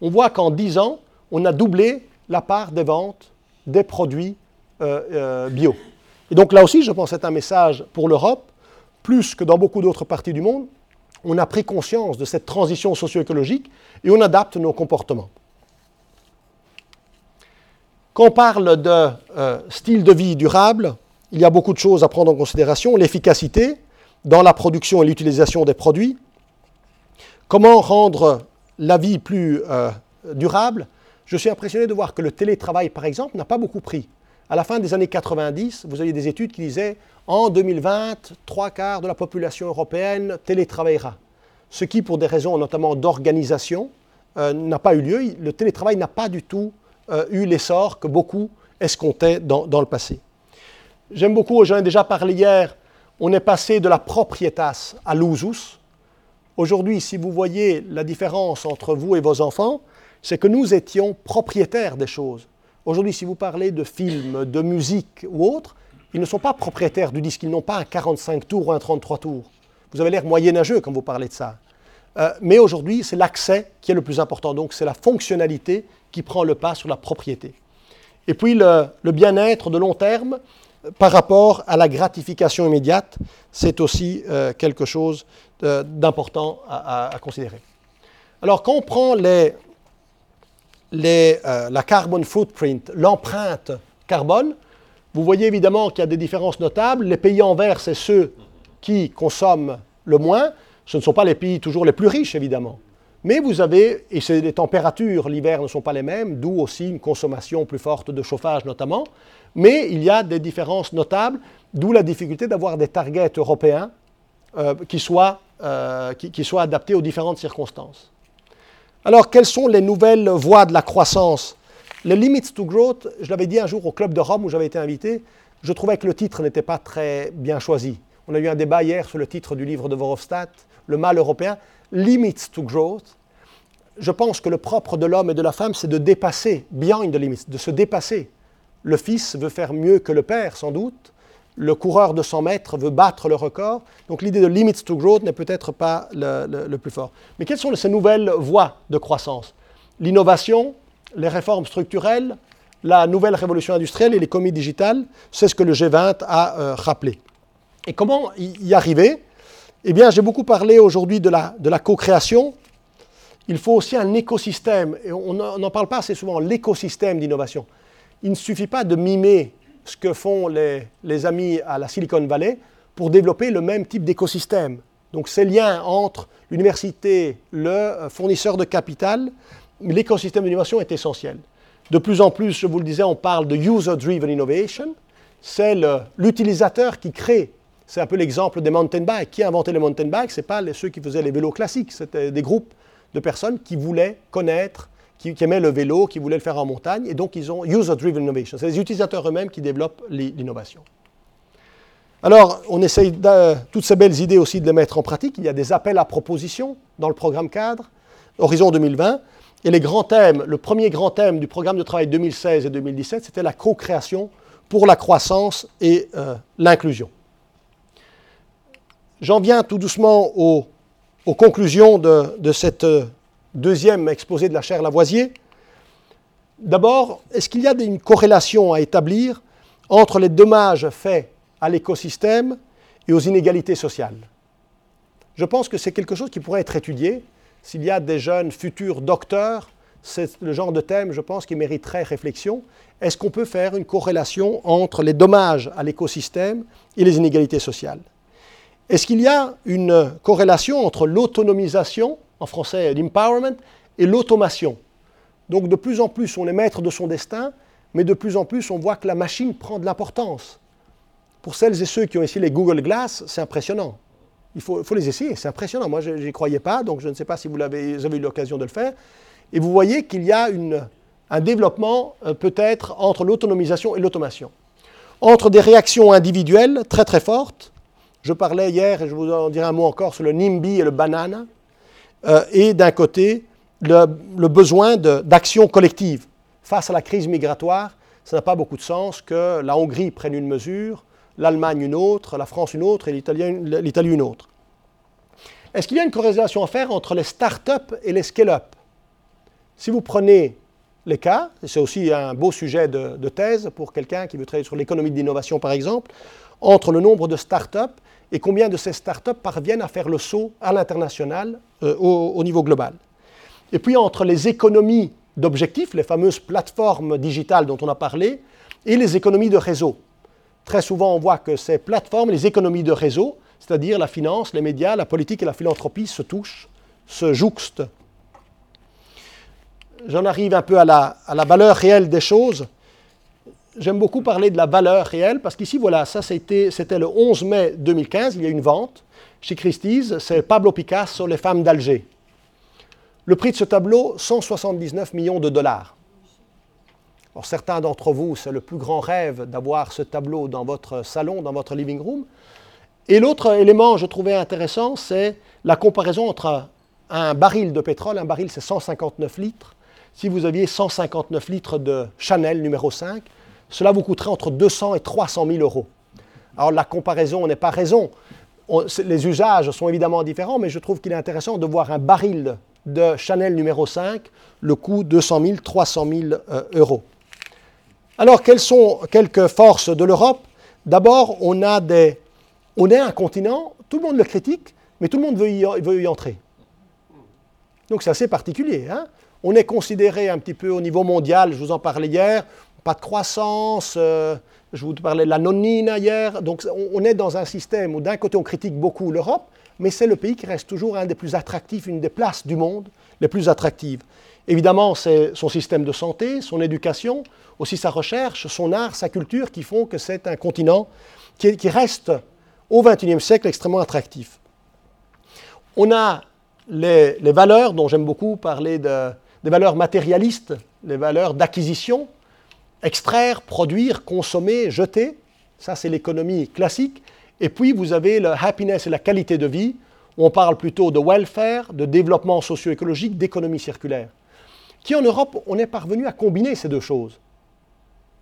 On voit qu'en 10 ans, on a doublé la part des ventes des produits euh, euh, bio. Et donc là aussi, je pense que c'est un message pour l'Europe, plus que dans beaucoup d'autres parties du monde. On a pris conscience de cette transition socio-écologique et on adapte nos comportements. Quand on parle de euh, style de vie durable, il y a beaucoup de choses à prendre en considération. L'efficacité dans la production et l'utilisation des produits. Comment rendre la vie plus euh, durable Je suis impressionné de voir que le télétravail, par exemple, n'a pas beaucoup pris. À la fin des années 90, vous aviez des études qui disaient en 2020, trois quarts de la population européenne télétravaillera. Ce qui, pour des raisons notamment d'organisation, euh, n'a pas eu lieu. Le télétravail n'a pas du tout euh, eu l'essor que beaucoup escomptaient dans, dans le passé. J'aime beaucoup, j'en ai déjà parlé hier, on est passé de la proprietas à l'usus. Aujourd'hui, si vous voyez la différence entre vous et vos enfants, c'est que nous étions propriétaires des choses. Aujourd'hui, si vous parlez de films, de musique ou autre, ils ne sont pas propriétaires du disque, ils n'ont pas un 45 tours ou un 33 tours. Vous avez l'air moyenâgeux quand vous parlez de ça. Euh, mais aujourd'hui, c'est l'accès qui est le plus important. Donc, c'est la fonctionnalité qui prend le pas sur la propriété. Et puis, le, bien-être de long terme euh, par rapport à la gratification immédiate, c'est aussi euh, quelque chose d'important à, considérer. Alors, quand on prend la carbon footprint, l'empreinte carbone, vous voyez évidemment qu'il y a des différences notables. Les pays en vert, c'est ceux qui consomment le moins. Ce ne sont pas les pays toujours les plus riches, évidemment. Mais vous avez, et les températures l'hiver ne sont pas les mêmes, d'où aussi une consommation plus forte de chauffage notamment. Mais il y a des différences notables, d'où la difficulté d'avoir des targets européens euh, qui, soient, euh, qui soient adaptés aux différentes circonstances. Alors, quelles sont les nouvelles voies de la croissance? Les limits to growth, je l'avais dit un jour au Club de Rome où j'avais été invité, je trouvais que le titre n'était pas très bien choisi. On a eu un débat hier sur le titre du livre de Verhofstadt, Le mal européen, Limits to Growth. Je pense que le propre de l'homme et de la femme, c'est de dépasser, beyond the limits, de se dépasser. Le fils veut faire mieux que le père, sans doute. Le coureur de 100 mètres veut battre le record. Donc l'idée de limits to growth n'est peut-être pas le, plus fort. Mais quelles sont ces nouvelles voies de croissance? L'innovation, les réformes structurelles, la nouvelle révolution industrielle et l'économie digitale, c'est ce que le G20 a euh, rappelé. Et comment y arriver? Eh bien, j'ai beaucoup parlé aujourd'hui de la, co-création. Il faut aussi un écosystème, et on n'en parle pas assez souvent, l'écosystème d'innovation. Il ne suffit pas de mimer ce que font les, les amis à la Silicon Valley pour développer le même type d'écosystème. Donc ces liens entre l'université, le fournisseur de capital, l'écosystème d'innovation est essentiel. De plus en plus, je vous le disais, on parle de user-driven innovation. C'est l'utilisateur qui crée c'est un peu l'exemple des mountain bikes. Qui a inventé les mountain bikes? Ce n'est pas ceux qui faisaient les vélos classiques, c'était des groupes de personnes qui voulaient connaître, qui, aimaient le vélo, qui voulaient le faire en montagne, et donc ils ont user-driven innovation. C'est les utilisateurs eux-mêmes qui développent l'innovation. Alors, on essaye toutes ces belles idées aussi de les mettre en pratique. Il y a des appels à propositions dans le programme cadre, Horizon 2020. Et les grands thèmes, le premier grand thème du programme de travail 2016 et 2017, c'était la co-création pour la croissance et euh, l'inclusion. J'en viens tout doucement aux, conclusions de, cette deuxième exposé de la chaire Lavoisier. D'abord, est-ce qu'il y a une corrélation à établir entre les dommages faits à l'écosystème et aux inégalités sociales? Je pense que c'est quelque chose qui pourrait être étudié. S'il y a des jeunes futurs docteurs, c'est le genre de thème, je pense, qui mériterait réflexion. Est-ce qu'on peut faire une corrélation entre les dommages à l'écosystème et les inégalités sociales? Est-ce qu'il y a une corrélation entre l'autonomisation, en français l'empowerment, et l'automation? Donc de plus en plus, on est maître de son destin, mais de plus en plus, on voit que la machine prend de l'importance. Pour celles et ceux qui ont essayé les Google Glass, c'est impressionnant. Il faut, les essayer, c'est impressionnant. Moi, je n'y croyais pas, donc je ne sais pas si vous, avez, eu l'occasion de le faire. Et vous voyez qu'il y a un développement euh, peut-être entre l'autonomisation et l'automation. Entre des réactions individuelles très très fortes, je parlais hier, et je vous en dirai un mot encore, sur le NIMBY et le banana, euh, et d'un côté, le, besoin d'action collective. Face à la crise migratoire, ça n'a pas beaucoup de sens que la Hongrie prenne une mesure, l'Allemagne une autre, la France une autre et l'Italie une autre. Est-ce qu'il y a une corrélation à faire entre les start-up et les scale-up? Si vous prenez les cas, c'est aussi un beau sujet de, thèse pour quelqu'un qui veut travailler sur l'économie de l'innovation par exemple, entre le nombre de start-up et combien de ces startups parviennent à faire le saut à l'international euh, au, niveau global. Et puis entre les économies d'objectifs, les fameuses plateformes digitales dont on a parlé, et les économies de réseau. Très souvent, on voit que ces plateformes, les économies de réseau, c'est-à-dire la finance, les médias, la politique et la philanthropie, se touchent, se jouxtent. J'en arrive un peu à la, à la valeur réelle des choses. J'aime beaucoup parler de la valeur réelle parce qu'ici, voilà, ça c'était le 11 mai 2015, il y a une vente chez Christie's, c'est Pablo Picasso, Les femmes d'Alger. Le prix de ce tableau, 179 millions de dollars. Alors, certains d'entre vous, c'est le plus grand rêve d'avoir ce tableau dans votre salon, dans votre living room. Et l'autre élément que je trouvais intéressant, c'est la comparaison entre un baril de pétrole, un baril c'est 159 litres. Si vous aviez 159 litres de Chanel numéro 5, cela vous coûterait entre 200 et 300 000 euros. Alors la comparaison n'est pas raison. les usages sont évidemment différents, mais je trouve qu'il est intéressant de voir un baril de Chanel numéro 5, le coût 200 000, 300 000 euros. Alors, quelles sont quelques forces de l'Europe? D'abord, on, est un continent, tout le monde le critique, mais tout le monde veut y, veut y entrer. Donc c'est assez particulier. Hein on est considéré un petit peu au niveau mondial, je vous en parlais hier, pas de croissance, euh, je vous parlais de la nonine hier. Donc on, est dans un système où d'un côté on critique beaucoup l'Europe, mais c'est le pays qui reste toujours un des plus attractifs, une des places du monde les plus attractives. Évidemment, c'est son système de santé, son éducation, aussi sa recherche, son art, sa culture qui font que c'est un continent qui, reste au XXIe siècle extrêmement attractif. On a les, valeurs dont j'aime beaucoup parler des valeurs matérialistes, les valeurs d'acquisition, extraire, produire, consommer, jeter, ça c'est l'économie classique. Et puis vous avez le happiness et la qualité de vie, on parle plutôt de welfare, de développement socio-écologique, d'économie circulaire. Qui en Europe, on est parvenu à combiner ces deux choses.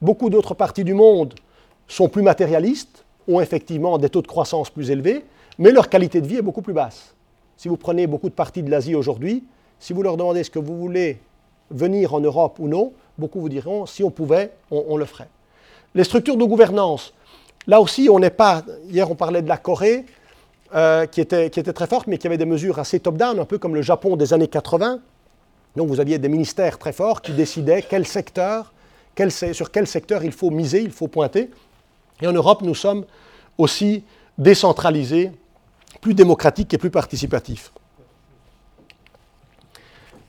Beaucoup d'autres parties du monde sont plus matérialistes, ont effectivement des taux de croissance plus élevés, mais leur qualité de vie est beaucoup plus basse. Si vous prenez beaucoup de parties de l'Asie aujourd'hui, si vous leur demandez ce que vous voulez venir en Europe ou non, beaucoup vous diront si on pouvait, on le ferait. Les structures de gouvernance, Là aussi, on n'est pas. Hier, on parlait de la Corée, euh, qui, était, très forte, mais qui avait des mesures assez top-down, un peu comme le Japon des années 80. Donc, vous aviez des ministères très forts qui décidaient quel secteur, sur quel secteur il faut miser, il faut pointer. Et en Europe, nous sommes aussi décentralisés, plus démocratiques et plus participatifs.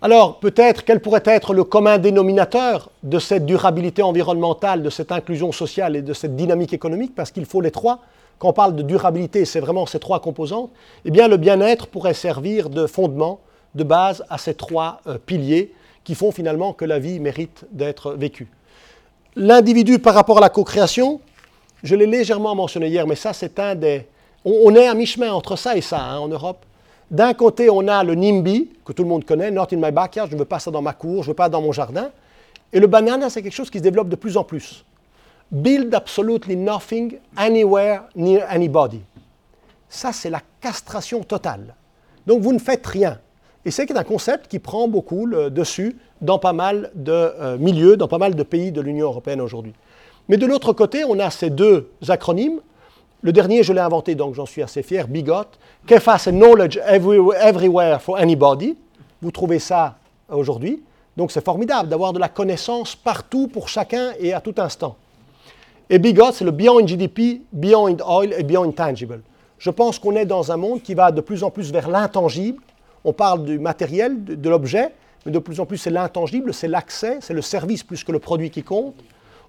Alors, peut-être, quel pourrait être le commun dénominateur de cette durabilité environnementale, de cette inclusion sociale et de cette dynamique économique, parce qu'il faut les trois. Quand on parle de durabilité, c'est vraiment ces trois composantes. Eh bien, le bien-être pourrait servir de fondement, de base à ces trois euh, piliers qui font finalement que la vie mérite d'être vécue. L'individu par rapport à la co-création, je l'ai légèrement mentionné hier, mais ça, c'est un des. On, est à mi-chemin entre ça et ça hein, en Europe. D'un côté, on a le NIMBY, que tout le monde connaît, Not in my backyard, je ne veux pas ça dans ma cour, je ne veux pas dans mon jardin. Et le banana, c'est quelque chose qui se développe de plus en plus. Build absolutely nothing, anywhere, near anybody. Ça, c'est la castration totale. Donc, vous ne faites rien. Et c'est un concept qui prend beaucoup le dessus dans pas mal de euh, milieux, dans pas mal de pays de l'Union européenne aujourd'hui. Mais de l'autre côté, on a ces deux acronymes, le dernier, je l'ai inventé, donc j'en suis assez fier, Bigot. KEFA, Knowledge Everywhere for Anybody. Vous trouvez ça aujourd'hui. Donc c'est formidable d'avoir de la connaissance partout pour chacun et à tout instant. Et Bigot, c'est le Beyond GDP, Beyond Oil et Beyond Tangible. Je pense qu'on est dans un monde qui va de plus en plus vers l'intangible. On parle du matériel, de l'objet, mais de plus en plus c'est l'intangible, c'est l'accès, c'est le service plus que le produit qui compte,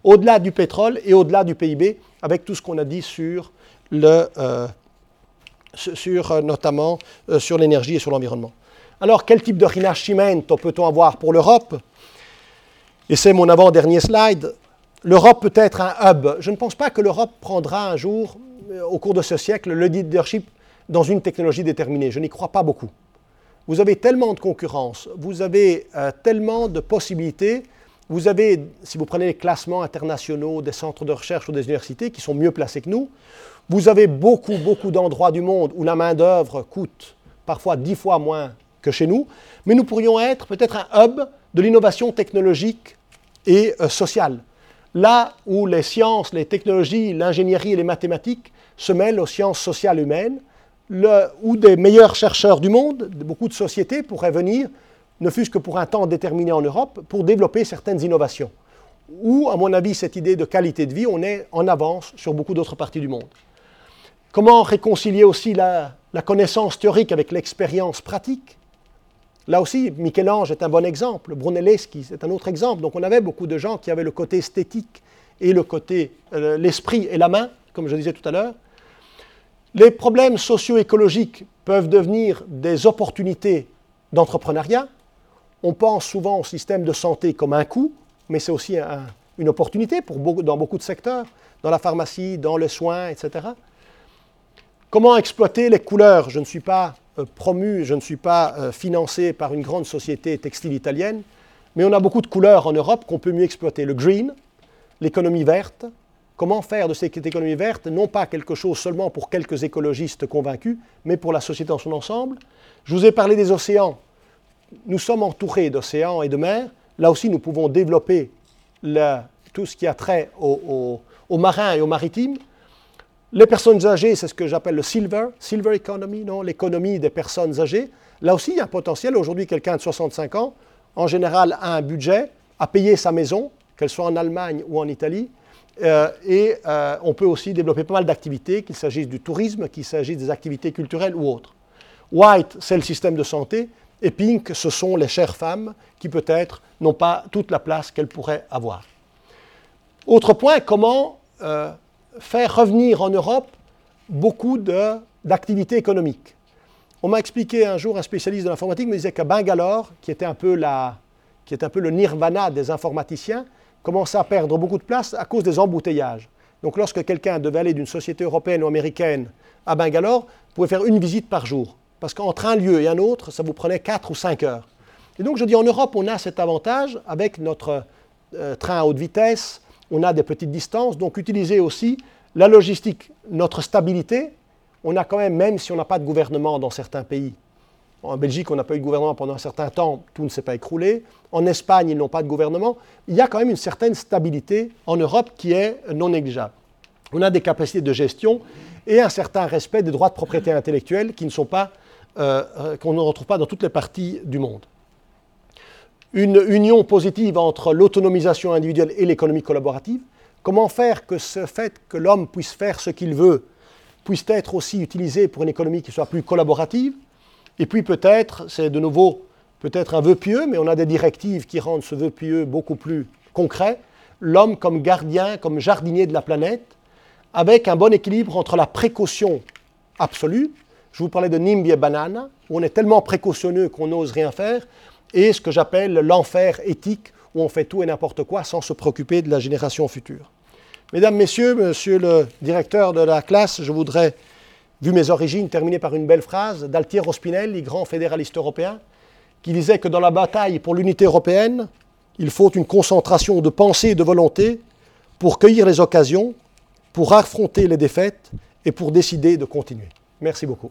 au-delà du pétrole et au-delà du PIB, avec tout ce qu'on a dit sur euh, sur euh, notamment euh, sur l'énergie et sur l'environnement. Alors, quel type de rinascimento peut-on avoir pour l'Europe? Et c'est mon avant-dernier slide. L'Europe peut être un hub. Je ne pense pas que l'Europe prendra un jour, au cours de ce siècle, le leadership dans une technologie déterminée. Je n'y crois pas beaucoup. Vous avez tellement de concurrence, vous avez tellement de possibilités. Vous avez, si vous prenez les classements internationaux des centres de recherche ou des universités qui sont mieux placés que nous, vous avez beaucoup, beaucoup d'endroits du monde où la main-d'œuvre coûte parfois dix fois moins que chez nous, mais nous pourrions être peut-être un hub de l'innovation technologique et euh, sociale. Là où les sciences, les technologies, l'ingénierie et les mathématiques se mêlent aux sciences sociales humaines, où des meilleurs chercheurs du monde, beaucoup de sociétés pourraient venir ne fût-ce que pour un temps déterminé en Europe, pour développer certaines innovations. Ou, à mon avis, cette idée de qualité de vie, on est en avance sur beaucoup d'autres parties du monde. Comment réconcilier aussi la, connaissance théorique avec l'expérience pratique? Là aussi, Michel-Ange est un bon exemple, Brunelleschi c'est un autre exemple. Donc on avait beaucoup de gens qui avaient le côté esthétique et le côté, euh, l'esprit et la main, comme je disais tout à l'heure. Les problèmes socio-écologiques peuvent devenir des opportunités d'entrepreneuriat. On pense souvent au système de santé comme un coût, mais c'est aussi une opportunité dans beaucoup de secteurs, dans la pharmacie, dans les soins, etc. Comment exploiter les couleurs? Je ne suis pas euh, promu, je ne suis pas euh, financé par une grande société textile italienne, mais on a beaucoup de couleurs en Europe qu'on peut mieux exploiter. Le green, l'économie verte. Comment faire de cette économie verte non pas quelque chose seulement pour quelques écologistes convaincus, mais pour la société en son ensemble? Je vous ai parlé des océans. Nous sommes entourés d'océans et de mers. Là aussi, nous pouvons développer tout ce qui a trait aux marins et aux maritimes. Les personnes âgées, c'est ce que j'appelle le silver, silver economy, non, l'économie des personnes âgées. Là aussi, il y a un potentiel. Aujourd'hui, quelqu'un de 65 ans, en général, a un budget, a payé sa maison, qu'elle soit en Allemagne ou en Italie. Euh, et euh, on peut aussi développer pas mal d'activités, qu'il s'agisse du tourisme, qu'il s'agisse des activités culturelles ou autres. White, c'est le système de santé. Et pink, ce sont les chères femmes qui peut-être n'ont pas toute la place qu'elles pourraient avoir. Autre point, comment euh, faire revenir en Europe beaucoup d'activités économiques. On m'a expliqué un jour, un spécialiste de l'informatique me disait qu'à Bangalore, qui était, un peu la, qui est un peu le nirvana des informaticiens, commençait à perdre beaucoup de place à cause des embouteillages. Donc lorsque quelqu'un devait aller d'une société européenne ou américaine à Bangalore, vous pouvez faire une visite par jour. Parce qu'entre un lieu et un autre, ça vous prenait 4 ou 5 heures. Et donc je dis, en Europe, on a cet avantage avec notre euh, train à haute vitesse, on a des petites distances, donc utiliser aussi la logistique, notre stabilité. On a quand même, même si on n'a pas de gouvernement dans certains pays, en Belgique, on n'a pas eu de gouvernement pendant un certain temps, tout ne s'est pas écroulé. En Espagne, ils n'ont pas de gouvernement. Il y a quand même une certaine stabilité en Europe qui est non négligeable. On a des capacités de gestion et un certain respect des droits de propriété intellectuelle euh, euh, qu'on ne retrouve pas dans toutes les parties du monde une union positive entre l'autonomisation individuelle et l'économie collaborative. Comment faire que ce fait que l'homme puisse faire ce qu'il veut puisse être aussi utilisé pour une économie qui soit plus collaborative? Et puis peut-être, c'est de nouveau peut-être un vœu pieux, mais on a des directives qui rendent ce vœu pieux beaucoup plus concret, l'homme comme gardien, comme jardinier de la planète, avec un bon équilibre entre la précaution absolue, je vous parlais de Nimbi et Banana, où on est tellement précautionneux qu'on n'ose rien faire, et ce que j'appelle l'enfer éthique, où on fait tout et n'importe quoi sans se préoccuper de la génération future. Mesdames, Messieurs, Monsieur le directeur de la classe, je voudrais, vu mes origines, terminer par une belle phrase d'Altiero Spinelli, grand fédéraliste européen, qui disait que dans la bataille pour l'unité européenne, il faut une concentration de pensée et de volonté pour cueillir les occasions, pour affronter les défaites et pour décider de continuer. Merci beaucoup.